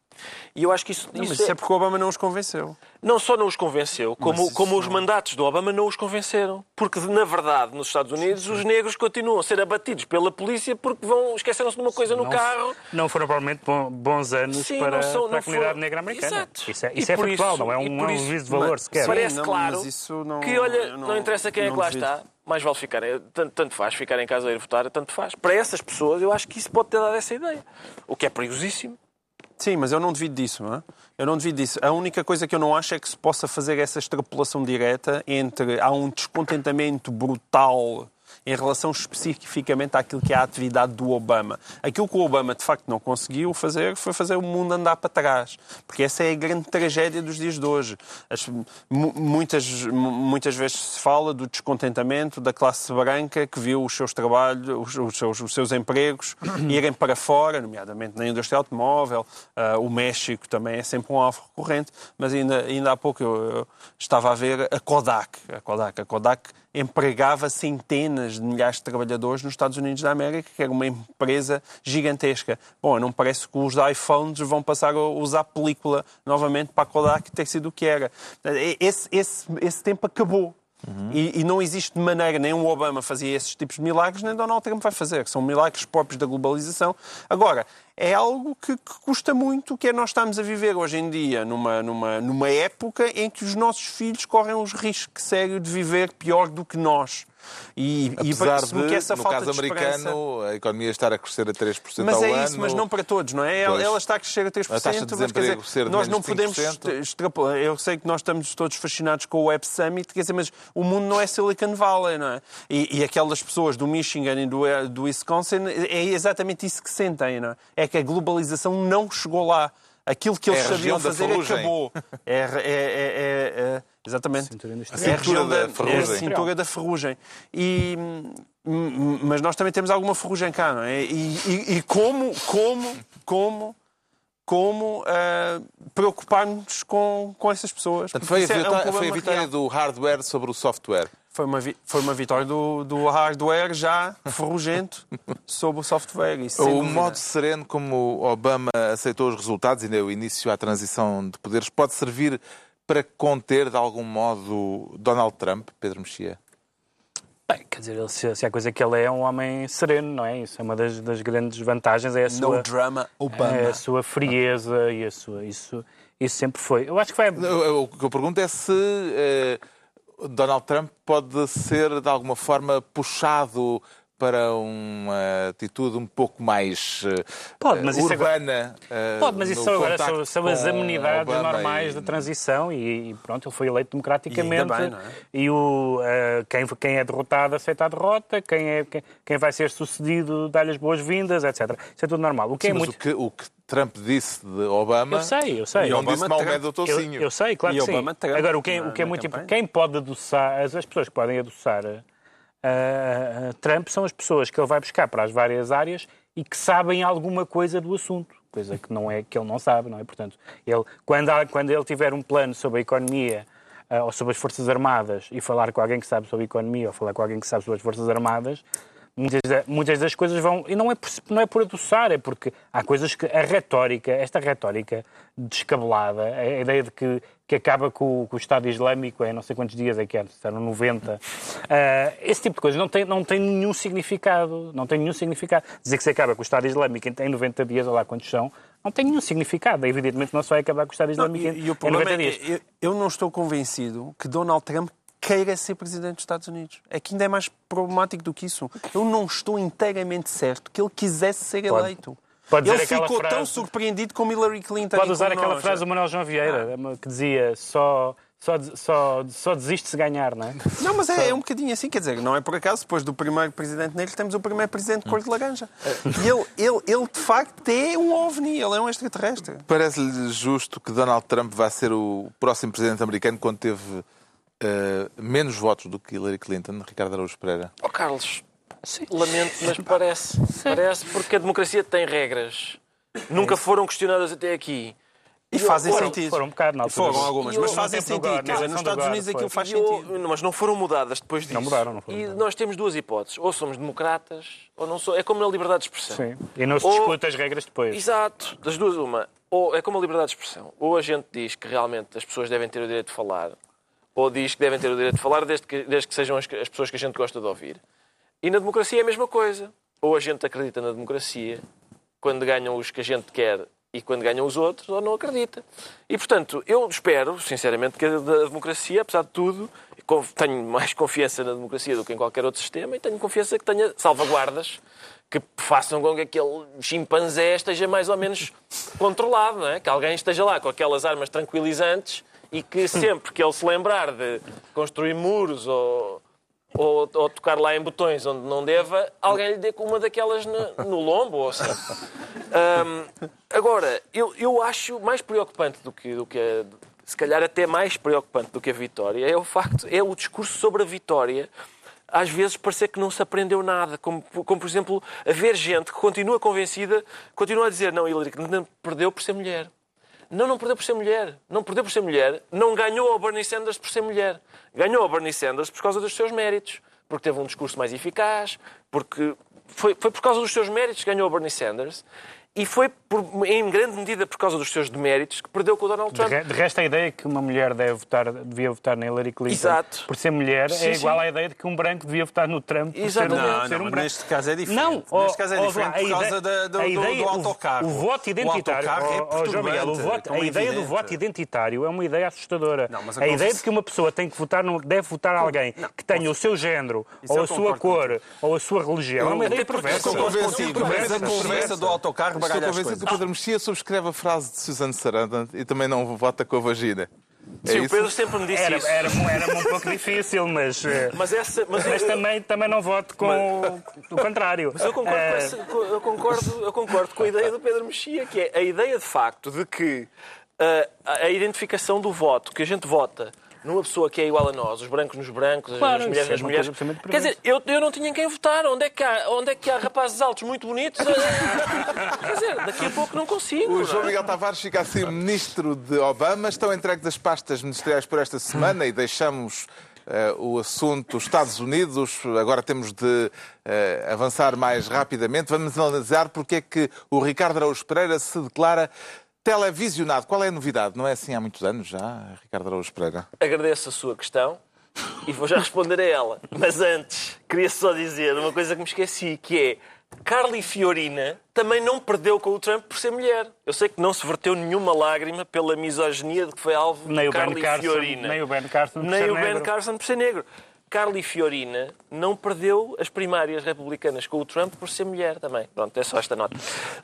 E eu acho que isso, Não, isso mas isso é- é porque o Obama não os convenceu. não só não os convenceu, como, como os não- mandatos do Obama não os convenceram. Porque, na verdade, nos Estados Unidos, os negros continuam a ser abatidos pela polícia porque vão esqueceram-se de uma coisa no não, carro. Não foram provavelmente bon- bons anos Sim, para, são- para a comunidade foram- negra americana. Exato. Isso é, isso é por factual, isso- não é um, é um juízo de valor Mas- sequer. Sim, Parece não, claro mas isso não- que, olha, não, não- interessa quem é que lá está, mais vale ficar. Tanto, tanto faz ficar em casa a ir votar, tanto faz. Para essas pessoas, eu acho que isso pode ter dado essa ideia. O que é perigosíssimo. Sim, mas eu não devido disso. Não é? Eu não devido disso. A única coisa que eu não acho é que se possa fazer essa extrapolação direta entre há um descontentamento brutal em relação especificamente àquilo que é a atividade do Obama. Aquilo que o Obama de facto não conseguiu fazer foi fazer o mundo andar para trás, porque essa é a grande tragédia dos dias de hoje. As- mu- muitas, mu- muitas vezes se fala do descontentamento da classe branca que viu os seus trabalhos, os, seus, os seus empregos irem para fora, nomeadamente na indústria automóvel. Ah, o México também é sempre um alvo recorrente, mas ainda, ainda há pouco eu, eu estava a ver a Kodak. A Kodak, a Kodak empregava centenas de milhares de trabalhadores nos Estados Unidos da América, que era uma empresa gigantesca. Bom, não parece que os iPhones vão passar a usar película novamente para a Kodak ter sido o que era. Esse, esse, esse tempo acabou. E, e não existe maneira, nem o Obama fazia esses tipos de milagres, nem Donald Trump vai fazer. São milagres próprios da globalização. Agora, é algo que, que custa muito, que é nós estamos a viver hoje em dia numa, numa, numa época em que os nossos filhos correm os riscos sérios de viver pior do que nós. E, Apesar de, que essa no falta caso americano, a economia estar a crescer a 3% Mas ao é ano. isso, mas não para todos, não é? Ela, Pois. ela está a crescer a 3%, A taxa de mas quer dizer, ser nós não podemos 5%. extrapolar. Eu sei que nós estamos todos fascinados com o Web Summit, quer dizer, mas o mundo não é Silicon Valley, não é? E, e aquelas pessoas do Michigan e do, do Wisconsin, é exatamente isso que sentem, não é? É que a globalização não chegou lá. Aquilo que eles É sabiam fazer ferrugem. acabou. É, é, é, é- é- exatamente. É a Cintura da da, é a ferrugem. cintura da ferrugem. E, hum, mas nós também temos alguma ferrugem cá, não é? E, e- e como, como, como, como ah, preocupar-nos com, com essas pessoas? Portanto, foi, a é um vitória, foi a vitória real. do hardware sobre o software. Foi uma, vi- foi uma vitória do, do hardware já ferrugento sobre o software. Isso, O dúvida. modo sereno como Obama aceitou os resultados e deu início à transição de poderes pode servir para conter, de algum modo, Donald Trump, Pedro Mexia? Bem, quer dizer, ele- se, se há coisa que ele é, é um homem sereno, não é? Isso é uma das, das grandes vantagens, é a No sua, drama, Obama. é a sua frieza e a sua... Isso, isso sempre foi. Eu acho que vai... O o que eu pergunto é se eh, Donald Trump pode ser, de alguma forma, puxado para uma atitude um pouco mais eh, Pode, mas isso agora- urbana. eh, Pode, mas isso agora contacto são, são as amenidades Obama normais e- da transição e, e pronto, ele foi eleito democraticamente. E bem, é? E o, eh, quem, quem é derrotado aceita a derrota, quem, é, quem, quem vai ser sucedido dá-lhe as boas-vindas, etc. Isso é tudo normal. O que Sim, é mas muito. o, que, o que Trump disse de Obama Eu sei, eu sei. não Obama disse Maomé do Eu, Tocinho. eu sei, claro E que sim. Agora, o que é, na- o que é muito importante, quem pode adoçar, as, as pessoas que podem adoçar uh, Trump são as pessoas que ele vai buscar para as várias áreas e que sabem alguma coisa do assunto, coisa que não é que ele não sabe, não é? Portanto, ele quando há- quando ele tiver um plano sobre a economia uh, ou sobre as forças armadas e falar com alguém que sabe sobre a economia ou falar com alguém que sabe sobre as forças armadas muitas, muitas das coisas vão. E não é, por, não é por adoçar, é porque há coisas que a retórica, esta retórica descabelada, a ideia de que, que acaba com, com o Estado Islâmico em não sei quantos dias é que é, eram 90, uh, esse tipo de coisas não tem, não tem nenhum significado. Não tem nenhum significado. Dizer que se acaba com o Estado Islâmico em 90 dias, ou lá quantos são, não tem nenhum significado. Evidentemente não se vai acabar com o Estado Islâmico não, e, em, e o problema em 90 dias. É, eu, eu não estou convencido que Donald Trump queira ser presidente dos Estados Unidos. É que ainda é mais problemático do que isso. Eu não estou inteiramente certo que ele quisesse ser Pode. eleito. Pode ele ficou frase- tão surpreendido como Hillary Clinton. Pode usar aquela nós. frase do Manuel João Vieira, que dizia só, só, só, só desiste se ganhar, não é? Não, mas é, é um bocadinho assim, quer dizer, não é por acaso, depois do primeiro presidente negro, temos o primeiro presidente de cor de laranja. E ele, ele, ele, de facto, é um ovni, ele é um extraterrestre. Parece-lhe justo que Donald Trump vá ser o próximo presidente americano quando teve eh, menos votos do que Hillary Clinton, Ricardo Araújo Pereira? Oh, Carlos, lamento, mas parece. Parece porque a democracia tem regras. Nunca foram questionadas até aqui. E fazem Foram- sentido. foram um bocado altura. Foram algumas, mas fazem sentido. Dizer, na nos Estados Unidos aquilo faz eu- sentido. mas não foram mudadas depois disso. Não mudaram, não foram E mudadas. nós temos duas hipóteses. Ou somos democratas, ou não somos. É como na liberdade de expressão. Sim. E não se Ou- discute as regras depois. Exato. Das duas, uma. Ou é como a liberdade de expressão. Ou a gente diz que realmente as pessoas devem ter o direito de falar, ou diz que devem ter o direito de falar desde que, desde que sejam as, as pessoas que a gente gosta de ouvir. E na democracia é a mesma coisa. Ou a gente acredita na democracia quando ganham os que a gente quer e quando ganham os outros, ou não acredita. E, portanto, eu espero, sinceramente, que a democracia, apesar de tudo, tenho mais confiança na democracia do que em qualquer outro sistema e tenho confiança que tenha salvaguardas que façam com que aquele chimpanzé esteja mais ou menos controlado, não é? Que alguém esteja lá com aquelas armas tranquilizantes e que sempre que ele se lembrar de construir muros ou, ou, ou tocar lá em botões onde não deva, alguém lhe dê com uma daquelas no, no lombo. Ou assim. Hum, agora, eu, eu acho mais preocupante do que, do que a- se calhar até mais preocupante do que a vitória, é o facto, é o discurso sobre a vitória. Às vezes parecer que não se aprendeu nada, como, como por exemplo, haver gente que continua convencida, continua a dizer não, Hillary Clinton perdeu por ser mulher. Não, não perdeu por ser mulher. Não perdeu por ser mulher. Não ganhou ao Bernie Sanders por ser mulher. Ganhou ao Bernie Sanders por causa dos seus méritos. Porque teve um discurso mais eficaz, porque foi, foi por causa dos seus méritos que ganhou ao Bernie Sanders. E foi, por- em grande medida, por causa dos seus deméritos que perdeu com o Donald De, Trump. re- de resto, a ideia que uma mulher deve votar, devia votar na Hillary Clinton Exato. por ser mulher Sim, é igual sim. à ideia de que um branco devia votar no Trump por ser, Exatamente. um- Não, ser não, um branco. neste caso é diferente. Não, neste caso é diferente a por causa ideia- da- do, do- ideia- do o- autocarro. O, voto identitário, O autocarro é João Miguel, o voto- como a ideia do evidente. voto identitário é uma ideia assustadora. Não, mas a a ideia de que uma pessoa tem que votar, no- deve votar alguém que tenha o seu género, Isso ou a sua cor, ou a sua religião, é uma ideia perversa. Estou convencido, Mas a conversa do autocarro Estou baralha as convencido que o Pedro Mexia subscreve a frase de Susan Sarandon e também não vota com a vagina. É Sim, o isso? Pedro sempre me disse Era, isso. era, era um pouco difícil, mas, eh, Mas, essa, mas, mas eu- também, também não voto com o- o contrário. Mas eu concordo, com Eh, essa- eu, concordo, eu concordo com a ideia do Pedro Mexia, que é a ideia de facto de que a, a identificação do voto, que a gente vota numa pessoa que é igual a nós, os brancos nos brancos, as, Claro, as mulheres é nas uma mulheres. Quer dizer, eu, eu não tinha em quem votar. Onde é que há, onde é que há rapazes altos muito bonitos? Quer dizer, daqui a pouco não consigo. O não é? João Miguel Tavares fica assim ministro de Obama. Estão entregues as pastas ministeriais por esta semana e deixamos eh, o assunto Estados Unidos. Agora temos de eh, avançar mais rapidamente. Vamos analisar porque é que o Ricardo Araújo Pereira se declara televisionado. Qual é a novidade? Não é assim há muitos anos já, Ricardo Araújo Pereira? Agradeço a sua questão e vou já responder a ela. Mas antes, queria só dizer uma coisa que me esqueci, que é Carly Fiorina também não perdeu com o Trump por ser mulher. Eu sei que não se verteu nenhuma lágrima pela misoginia de que foi alvo Nem o Ben Carly Carson, Fiorina. nem o Ben Carson por Nem ser o Ben negro. Carson por ser negro. Carly Fiorina não perdeu as primárias republicanas com o Trump por ser mulher também. Pronto, é só esta nota.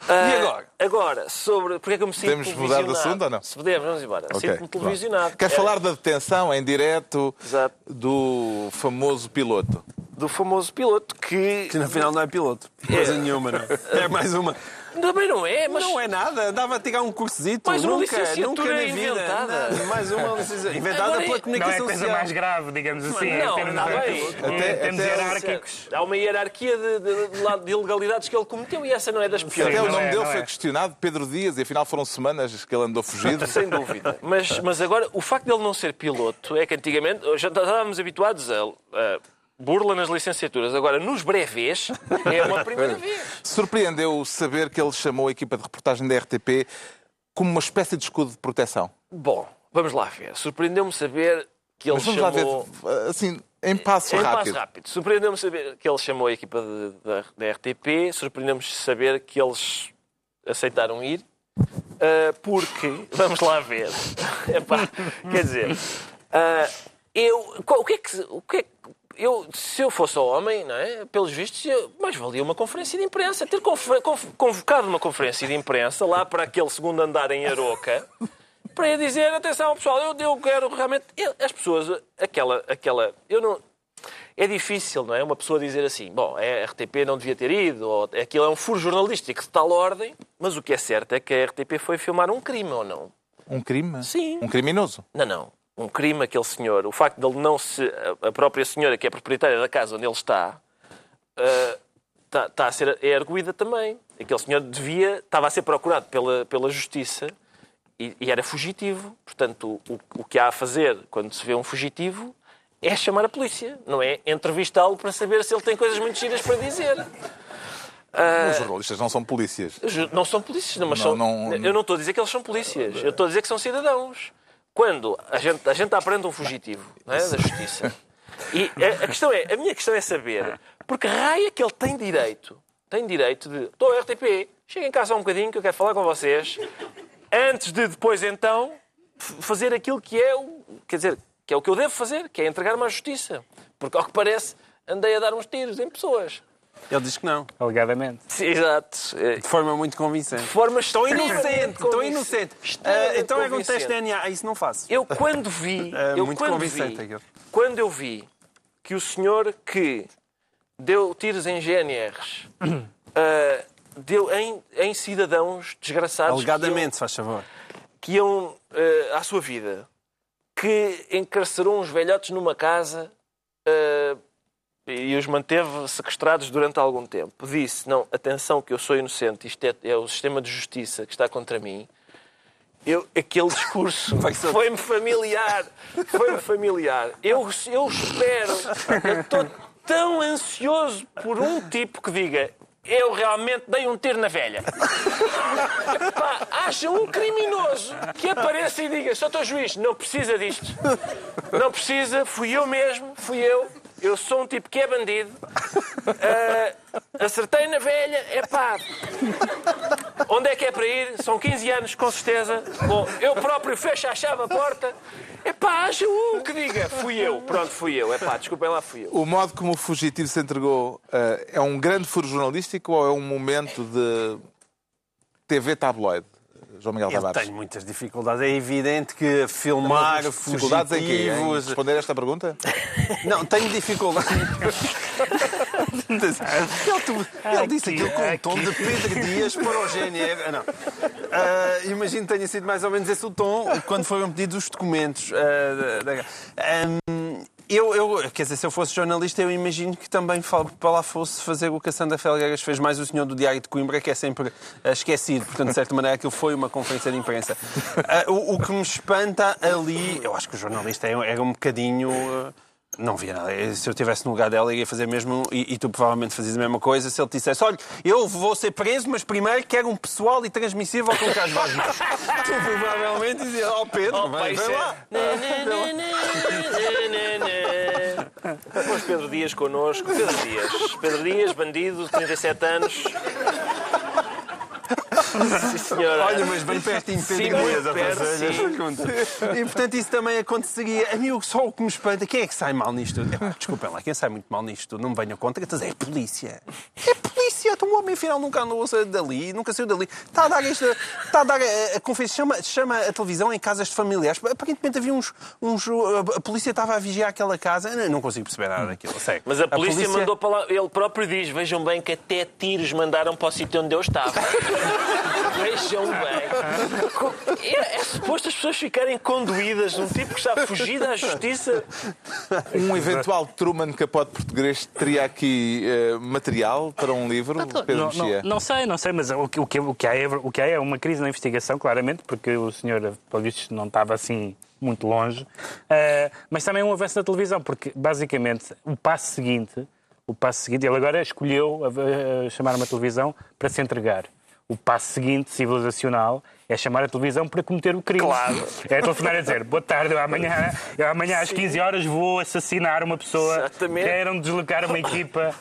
Ah, agora? Agora, sobre porque é que eu me sinto Podemos mudar de assunto ou não? Se podemos, vamos embora. Ok, Sinto-me televisionado. Queres É, falar da detenção em direto Exato. do famoso piloto? do famoso piloto que Que na final não é piloto. Coisa nenhuma, não. É mais uma. Também não é, mas Não é nada. Dava a tirar um cursito. Mais uma nunca, licenciatura nunca inventada. Não, mais uma licenciatura. Inventada Agora, pela Não é comunicação coisa social. mais grave, digamos assim, Não, em termos, não, bem. em Até- termos até- hierárquicos. há uma hierarquia de, de, de, de ilegalidades que ele cometeu e essa não é das piores. Até o não nome é, dele não foi é. questionado, Pedro Dias, e afinal foram semanas que ele andou fugido. Sem dúvida. Mas, mas agora, o facto de ele não ser piloto é que antigamente já estávamos habituados a, a burla nas licenciaturas. Agora, nos brevês, é uma primeira vez. Surpreendeu saber que ele chamou a equipa de reportagem da RTP como uma espécie de escudo de proteção. Bom, vamos lá ver. Surpreendeu-me saber que ele Mas vamos chamou... lá ver, assim, em passo Em rápido. passo rápido. Surpreendeu-me saber que ele chamou a equipa de- da, da RTP, surpreendeu-me saber que eles aceitaram ir, ah, porque, vamos lá ver, Epá, quer dizer, ah, eu, qual- o que é que, o que é que- eu, se eu fosse homem, não é? pelos vistos, eu, mais valia uma conferência de imprensa, ter convocado uma conferência de imprensa lá para aquele segundo andar em Aroca, para ir dizer, atenção pessoal, eu, eu quero realmente... eu- as pessoas, aquela, aquela... Eu não... É difícil, não é? Uma pessoa dizer assim, bom, a RTP não devia ter ido, ou aquilo é um furo jornalístico de tal ordem, mas o que é certo é que a RTP foi filmar um crime, ou não? Um crime? Sim. Um criminoso? Não, não. Um crime, aquele senhor. O facto de ele não se. a- própria senhora, que é proprietária da casa onde ele está, está, está a ser é arguída também. Aquele senhor devia. estava a ser procurado pela, pela justiça e, e era fugitivo. Portanto, o, o que há a fazer quando se vê um fugitivo é chamar a polícia, não é entrevistá-lo para saber se ele tem coisas muito giras para dizer. Os jornalistas não são polícias. Não são polícias, não, mas Não, são... não- Eu não estou a dizer que eles são polícias. Eu estou a dizer que são cidadãos. Quando a gente, a gente aprende um fugitivo é? da justiça. E a, a questão é, a minha questão é saber, porque raia que ele tem direito, tem direito de, estou RTP, cheguem cá só um bocadinho que eu quero falar com vocês, antes de depois então fazer aquilo que é o, quer dizer, que é o que eu devo fazer, que é entregar-me à justiça. Porque ao que parece, andei a dar uns tiros em pessoas. Ele diz que não. Alegadamente. Sim, Exato. É, De forma muito convincente. de forma extremamente inocente, convincente. inocente. Ah, então é com convincente. teste DNA. Ah, isso não faço. Eu quando vi, É eu muito quando convincente vi, aquilo. quando eu vi que o senhor que deu tiros em GNRs ah, deu em, em cidadãos desgraçados iam- Alegadamente, se faz favor. que iam ah, à sua vida, que encarcerou uns velhotes numa casa ah, e os manteve sequestrados durante algum tempo. Disse, não, atenção que eu sou inocente, isto é, é o sistema de justiça que está contra mim. Eu, aquele discurso foi-me familiar. Foi-me familiar. Eu, eu espero, eu estou tão ansioso por um tipo que diga eu realmente dei um tiro na velha. Haja um criminoso que apareça e diga Sr. Dr. Juiz, não precisa disto. Não precisa, fui eu mesmo, fui eu. Eu sou um tipo que é bandido. Ah, acertei na velha, é pá. Onde é que é para ir? São 15 anos, com certeza. Bom, eu próprio fecho a chave a porta. É pá, haja um que diga, fui eu. Pronto, fui eu. É pá, desculpem lá, fui eu. O modo como o fugitivo se entregou eh, é um grande furo jornalístico ou é um momento de TV tabloide? João Miguel Eu Tavares. tenho muitas dificuldades. É evidente que filmar Dificuldades em quê? Em responder esta pergunta? Não, tenho dificuldade. ele, ele disse Aqui, aquilo com um tom de Pedro Dias para o GNR. Ah, não. Ah, imagino que tenha sido mais ou menos esse o tom quando foram pedidos os documentos. ah, da- da- Ahm, eu, eu, quer dizer, se eu fosse jornalista, eu imagino que também para lá fosse fazer o que a Sandra Felgueiras fez mais o senhor do Diário de Coimbra, que é sempre ah, esquecido. Portanto, de certa maneira, aquilo foi uma conferência de imprensa. Ah, o, o que me espanta ali, eu acho que o jornalista era era um bocadinho. ah, não via nada. Se eu estivesse no lugar dela, ia fazer mesmo, e, e tu provavelmente fazias a mesma coisa, se ele te dissesse, olha, eu vou ser preso, mas primeiro quero um pessoal e transmissível com Carlos Vaz Marques." Tu provavelmente dizia, ó Pedro, Pá, vem, isso vem é- lá. Depois Pedro Dias connosco. Pedro Dias. Pedro Dias, bandido, 37 anos. Sim, senhora. Olha, mas bem pertinho de Pedro Dias a fazer as sim. perguntas. E portanto isso também aconteceria. A mim o- só o que me espanta, quem é que sai mal nisto tudo? Epá, Desculpem lá, quem sai muito mal nisto tudo, não me venham contra, é a polícia. É a polícia, então o homem afinal nunca andou dali, nunca saiu dali. Está a dar esta. Está a dar a, a conferência, chama, chama a televisão em casas de familiares. Aparentemente havia uns. uns a polícia estava a vigiar aquela casa. Eu não consigo perceber nada daquilo, sério. Mas a polícia, mandou para lá. Ele próprio diz: vejam bem que até tiros mandaram para o sítio onde eu estava. vejam bem. É, é suposto as pessoas ficarem conduídas num tipo que está fugido à justiça. Um eventual Truman Capote português teria aqui eh, material para um livro, Pedro Não, não, não sei, não sei, mas o que, o, que, o, que há é, o que há é uma crise na investigação, claramente, porque o senhor, pelo visto, não estava assim muito longe. Uh, mas também um avanço da televisão, porque basicamente o passo seguinte, o passo seguinte, ele agora escolheu chamar uma televisão para se entregar. O passo seguinte, civilizacional, é chamar a televisão para cometer o crime. Claro. É telefonar a dizer, boa tarde, eu amanhã, eu amanhã às 15 horas vou assassinar uma pessoa. Exatamente. Queiram deslocar uma equipa.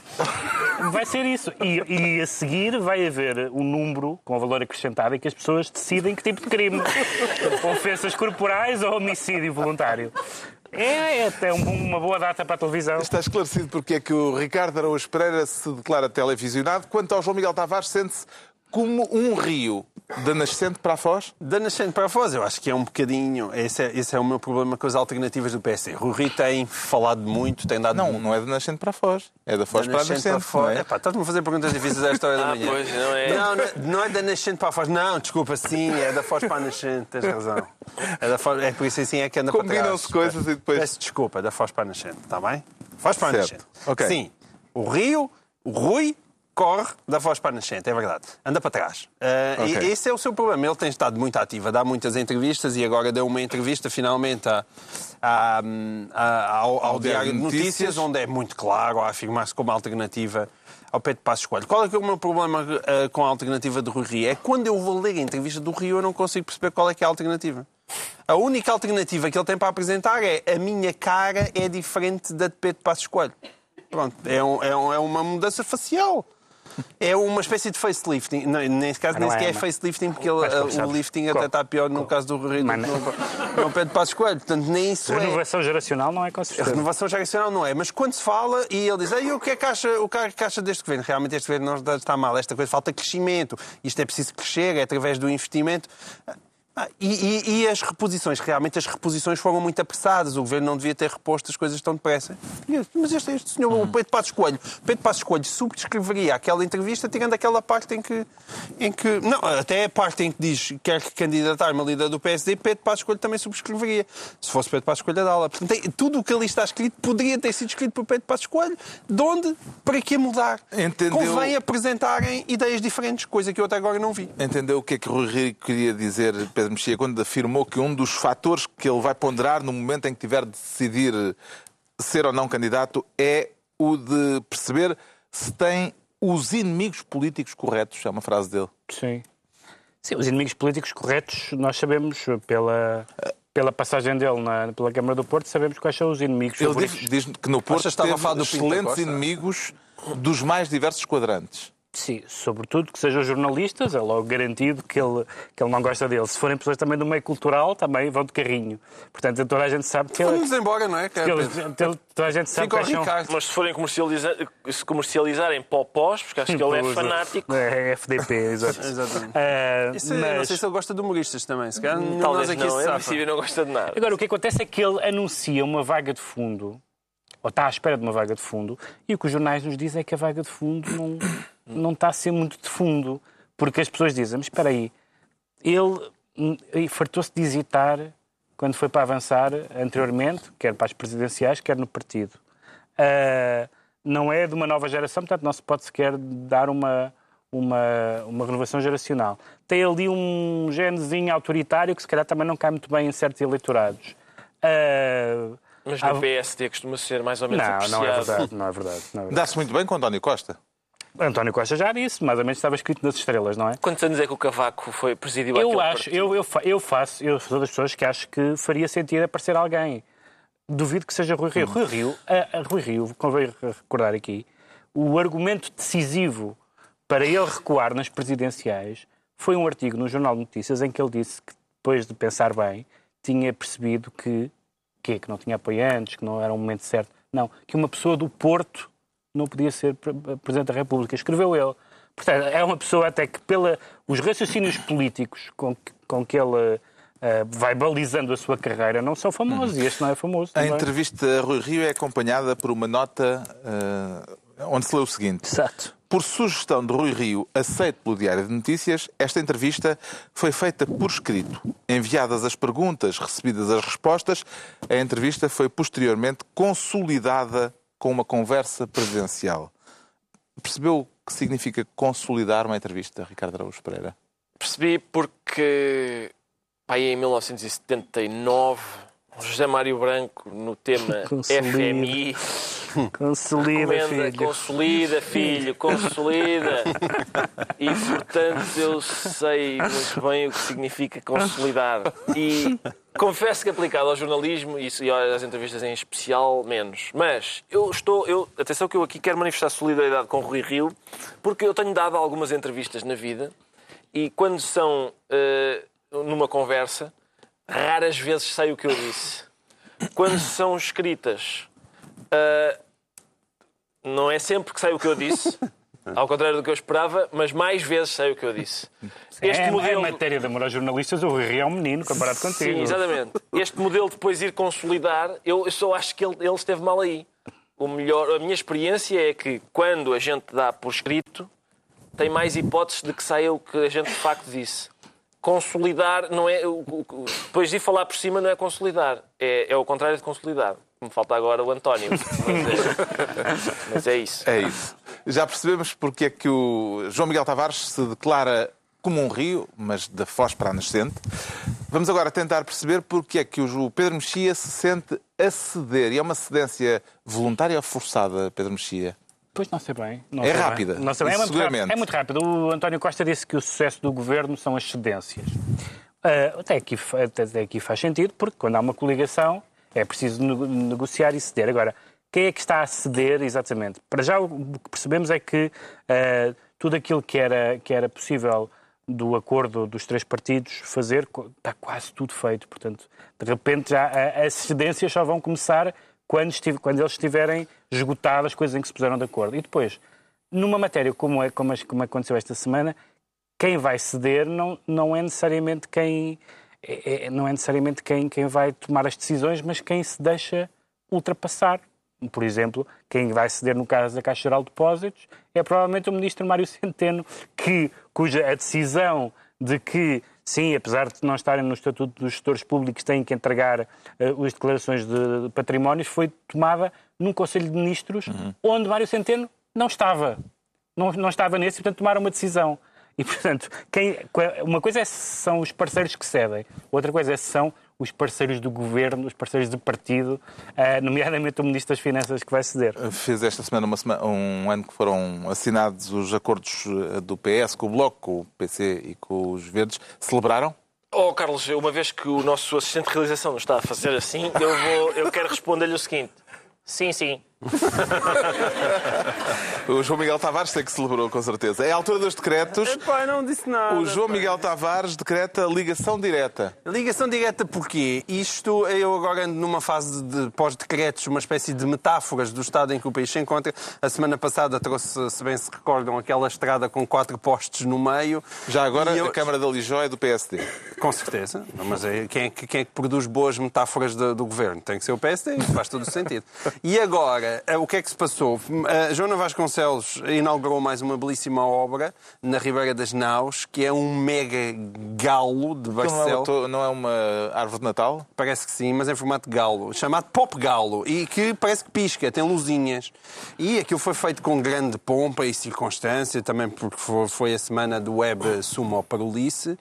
Vai ser isso. E, e, a seguir vai haver um número com valor acrescentado em que as pessoas decidem que tipo de crime. Ofensas corporais ou homicídio voluntário. É, é até uma boa data para a televisão. Está esclarecido porque é que o Ricardo Araújo Pereira se declara televisionado. Quanto ao João Miguel Tavares, sente-se como um rio da nascente para a Foz? Da nascente para a Foz, eu acho que é um bocadinho. Esse é, esse é o meu problema com as alternativas do PSD. O Rui tem falado muito, tem dado. Não, não é da nascente para a Foz. É da Foz da para a nascente. Para a Foz. É? estás-me a fazer perguntas difíceis à história da ah, manhã. Pois, não, é. Não, não, não, é da nascente para a Foz. Não, desculpa, sim, é da Foz para a nascente, tens razão. É, da Foz, é por isso assim é que anda para trás. Combinam-se coisas e depois. Peço desculpa, é da Foz para a nascente, está bem? Foz para a nascente. Okay. Sim, o Rio, o Rui corre da voz para a nascente, é verdade. Anda para trás. Uh, okay. e esse é o seu problema. Ele tem estado muito ativo, dá muitas entrevistas e agora deu uma entrevista finalmente a, a, a, ao, ao, Diário de Notícias, Notícias, onde é muito claro a afirmar-se como alternativa ao Pedro Passos Coelho. Qual é que é o meu problema uh, com a alternativa do Rui Rio? É quando eu vou ler a entrevista do Rio eu não consigo perceber qual é que é a alternativa. A única alternativa que ele tem para apresentar é a minha cara é diferente da de Pedro Passos Coelho. Pronto, é, um, é, um, é uma mudança facial. É uma espécie de facelifting. Não, nesse caso, nem sequer é, é facelifting, porque ele, o lifting até está pior no caso do Rio que no Pedro Passos Coelho. Portanto, nem isso Renovação é... geracional não é certeza. Renovação geracional não é. Mas quando se fala e ele diz, o que é que acha, o que é que acha deste governo? Realmente este governo não está mal. Esta coisa falta crescimento. Isto é preciso crescer, é através do investimento. Ah, e, e, e, as reposições, realmente as reposições foram muito apressadas. O governo não devia ter reposto as coisas tão depressa. Mas este, este senhor, o Pedro Passos Coelho, Pedro Passos Coelho subscreveria aquela entrevista tirando aquela parte em que, em que. Não, até a parte em que diz que quer candidatar-me a líder do PSD, Pedro Passos Coelho também subscreveria. Se fosse Pedro Passos Coelho a dá-la. Portanto, tudo o que ali está escrito poderia ter sido escrito por Pedro Passos Coelho. De onde? Para que mudar? Entendeu... Convém apresentarem ideias diferentes, coisa que eu até agora não vi. Entendeu o que é que o Rui Rio queria dizer, Pedro Mexia, quando afirmou que um dos fatores que ele vai ponderar no momento em que tiver de decidir ser ou não candidato é o de perceber se tem os inimigos políticos corretos. É uma frase dele. Sim. Sim, os inimigos políticos corretos, nós sabemos pela, pela passagem dele na, pela Câmara do Porto, sabemos quais são os inimigos Ele favoritos. diz, diz que no Porto estava a falar do excelentes inimigos dos mais diversos quadrantes. Sim, sobretudo que sejam jornalistas, é logo garantido que ele, que ele não gosta dele. Se forem pessoas também do meio cultural, também vão de carrinho. Portanto, toda a gente sabe que ele. Vamos embora, não é? Que ele, toda a gente sabe Fica que são... Mas se forem comercializar, se comercializarem popós, porque acho que ele é fanático. É, FDP, exato. Exatamente. Uh, Isso, mas... Não sei se ele gosta de humoristas também. Se calhar, Talvez aqui não, se é não gosta de nada. Agora, o que acontece é que ele anuncia uma vaga de fundo ou está à espera de uma vaga de fundo, e o que os jornais nos dizem é que a vaga de fundo não, não está a ser muito de fundo, porque as pessoas dizem, mas espera aí, ele fartou-se de hesitar quando foi para avançar anteriormente, quer para as presidenciais, quer no partido. Uh, não é de uma nova geração, portanto não se pode sequer dar uma, uma, uma renovação geracional. Tem ali um genezinho autoritário que se calhar também não cai muito bem em certos eleitorados. Uh, mas no ah, PSD costuma ser mais ou menos não, apreciado. Não, é verdade, não é verdade. É verdade. Dá-se muito bem com António Costa. António Costa já disse, mais ou menos estava escrito nas estrelas, não é? Quantos anos é que o Cavaco foi presidiu eu acho, eu, eu, eu, faço, eu sou das pessoas que acho que faria sentido aparecer alguém. Duvido que seja Rui Rio. Rui Rio, a, a Rui Rio, convém recordar aqui, o argumento decisivo para ele recuar nas presidenciais foi um artigo no Jornal de Notícias em que ele disse que, depois de pensar bem, tinha percebido que quê? Que não tinha apoiantes, que não era o momento certo. Não, que uma pessoa do Porto não podia ser Presidente da República. Escreveu ele. Portanto, é uma pessoa até que, pelos raciocínios políticos com que, com que ele uh, vai balizando a sua carreira, não são famosos. E este não é famoso. A entrevista a Rui Rio é acompanhada por uma nota uh, onde se lê o seguinte. Exato. Por sugestão de Rui Rio, aceito pelo Diário de Notícias, esta entrevista foi feita por escrito. Enviadas as perguntas, recebidas as respostas, a entrevista foi posteriormente consolidada com uma conversa presidencial. Percebeu o que significa consolidar uma entrevista, Ricardo Araújo Pereira? Percebi porque, aí em 1979, José Mário Branco no tema Consolida. FMI. Consolida, filho. consolida, filho, consolida. E, portanto, eu sei muito bem o que significa consolidar. E confesso que aplicado ao jornalismo e às entrevistas em especial, menos. Mas eu estou... Eu, atenção que eu aqui quero manifestar solidariedade com o Rui Rio, porque eu tenho dado algumas entrevistas na vida e quando são eh, numa conversa, raras vezes sei o que eu disse. Quando são escritas, ah, não é sempre que sei o que eu disse, ao contrário do que eu esperava, mas mais vezes sei o que eu disse. Este é, modelo. é matéria de amor aos jornalistas, o Rui é um menino comparado contigo. Sim, exatamente. Este modelo de depois ir consolidar, eu, eu só acho que ele, ele esteve mal aí. O melhor, a minha experiência é que quando a gente dá por escrito, tem mais hipóteses de que saia o que a gente de facto disse. Consolidar não é. Depois de ir falar por cima não é consolidar. É, é o contrário de consolidar. Me falta agora o António. Mas é, mas é isso. É isso. Já percebemos porque é que o João Miguel Tavares se declara como um rio, mas da foz para a nascente. Vamos agora tentar perceber porque é que o Pedro Mexia se sente a ceder. E é uma cedência voluntária ou forçada, Pedro Mexia? Pois não sei bem. Não É sei bem. rápida, Não sei bem. É, muito rápido. é muito rápido. O António Costa disse que o sucesso do governo são as cedências. Ah, até, aqui, até aqui faz sentido, porque quando há uma coligação é preciso nego- negociar e ceder. Agora, quem é que está a ceder exatamente? Para já, o que percebemos é que ah, tudo aquilo que era, que era possível do acordo dos três partidos fazer, está quase tudo feito. Portanto, de repente, já as cedências só vão começar quando, estive- quando eles estiverem esgotadas as coisas em que se puseram de acordo. E depois, numa matéria como, é, como, como aconteceu esta semana, quem vai ceder não, não é necessariamente quem é- é- não é necessariamente quem, quem vai tomar as decisões, mas quem se deixa ultrapassar. Por exemplo, quem vai ceder no caso da Caixa Geral de Depósitos é provavelmente o ministro Mário Centeno, que, cuja a decisão de que, sim, apesar de não estarem no Estatuto dos Gestores Públicos, têm que entregar eh, as declarações de patrimónios, foi tomada num Conselho de Ministros onde Mário Centeno não estava não, não estava nesse portanto, tomaram uma decisão. E, portanto, quem, uma coisa é se são os parceiros que cedem, outra coisa é se são os parceiros do governo, os parceiros do partido, eh, nomeadamente o Ministro das Finanças que vai ceder. Fez esta semana, uma sema- um ano que foram assinados os acordos eh, do PS com o Bloco, com o PC e com os Verdes. Celebraram? Oh, Carlos, uma vez que o nosso assistente de realização nos está a fazer assim, eu, vou, eu quero responder-lhe o seguinte. Sim, sim. O João Miguel Tavares sei que celebrou, com certeza. É a altura dos decretos. Pai, não disse nada. O João pá. Miguel Tavares decreta ligação direta. Ligação direta porquê? Isto, eu agora ando numa fase de pós-decretos, uma espécie de metáforas do estado em que o país se encontra. A semana passada trouxe, se bem se recordam, aquela estrada com quatro postes no meio. Já agora, eu- a Câmara da Lijó é do PSD. Com certeza. Mas é, quem, é que, quem é que produz boas metáforas do, do governo? Tem que ser o PSD, faz todo o sentido. E agora, eh, o que é que se passou? A Joana Vasconcelos inaugurou mais uma belíssima obra na Ribeira das Naus, que é um mega galo de Não é, Barcelos. to- não é uma árvore de Natal? Parece que sim, mas em formato de galo, chamado Pop Galo, e que parece que pisca, tem luzinhas. E aquilo foi feito com grande pompa e circunstância, também porque fo- foi a semana do Web Sumo Parolice,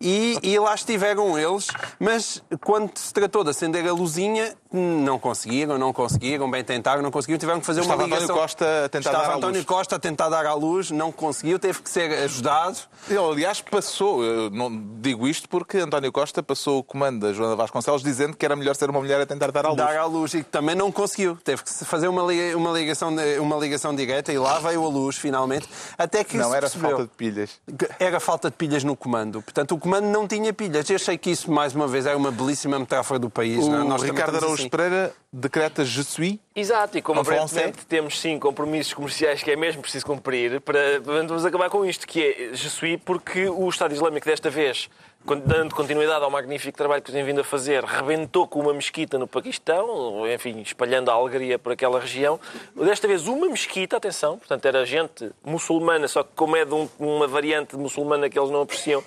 e, e lá estiveram eles, mas quando se tratou de acender a luzinha, não conseguiram, não conseguiram, bem tentaram, não conseguiram, tiveram que fazer Estava uma ligação. António Costa a tentar Estava dar à António luz. Costa a tentar dar à luz, não conseguiu, teve que ser ajudado. Ele, aliás, passou, eu não digo isto porque António Costa passou o comando da Joana Vasconcelos dizendo que era melhor ser uma mulher a tentar dar à luz. dar à luz e que também não conseguiu. Teve que fazer uma, uma, ligação, uma ligação direta e lá veio a luz, finalmente. Até que Não, era percebeu falta de pilhas. Era falta de pilhas no comando. Portanto, o comando não tinha pilhas. Eu achei que isso, mais uma vez, era uma belíssima metáfora do país. O não é? Nós Ricardo Araújo assim. Pereira decreta Je suis. Exato, e como aparentemente temos sim compromissos comerciais que é mesmo preciso cumprir, para, vamos acabar com isto, que é Je suis, porque o Estado Islâmico desta vez, dando continuidade ao magnífico trabalho que tem vindo a fazer, rebentou com uma mesquita no Paquistão, enfim, espalhando a alegria por aquela região. Desta vez uma mesquita, atenção, portanto era gente muçulmana, só que como é de um- uma variante muçulmana que eles não apreciam,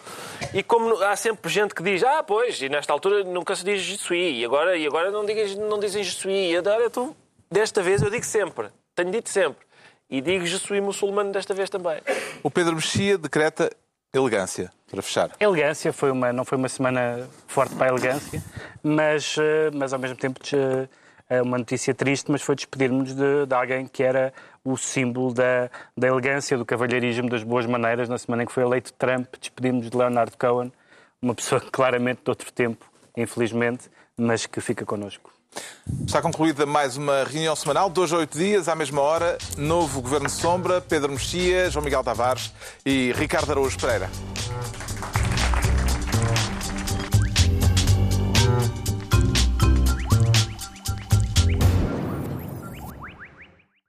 e como há sempre gente que diz, ah, pois, e nesta altura nunca se diz Je suis, e agora, e agora não, digas, não dizem Je suis, e agora tu, desta vez eu digo sempre, tenho dito sempre, e digo Je suis muçulmano desta vez também. O Pedro Mexia decreta elegância, para fechar. Elegância, foi uma, não foi uma semana forte para a elegância, mas, eh, mas ao mesmo tempo eh, é uma notícia triste, mas foi despedirmos de, de alguém que era o símbolo da, da elegância, do cavalheirismo, das boas maneiras. Na semana em que foi eleito Trump, despedimos de Leonard Cohen, uma pessoa claramente de outro tempo, infelizmente, mas que fica connosco. Está concluída mais uma reunião semanal, dois a oito dias, à mesma hora. Novo Governo Sombra, Pedro Mexia, João Miguel Tavares e Ricardo Araújo Pereira.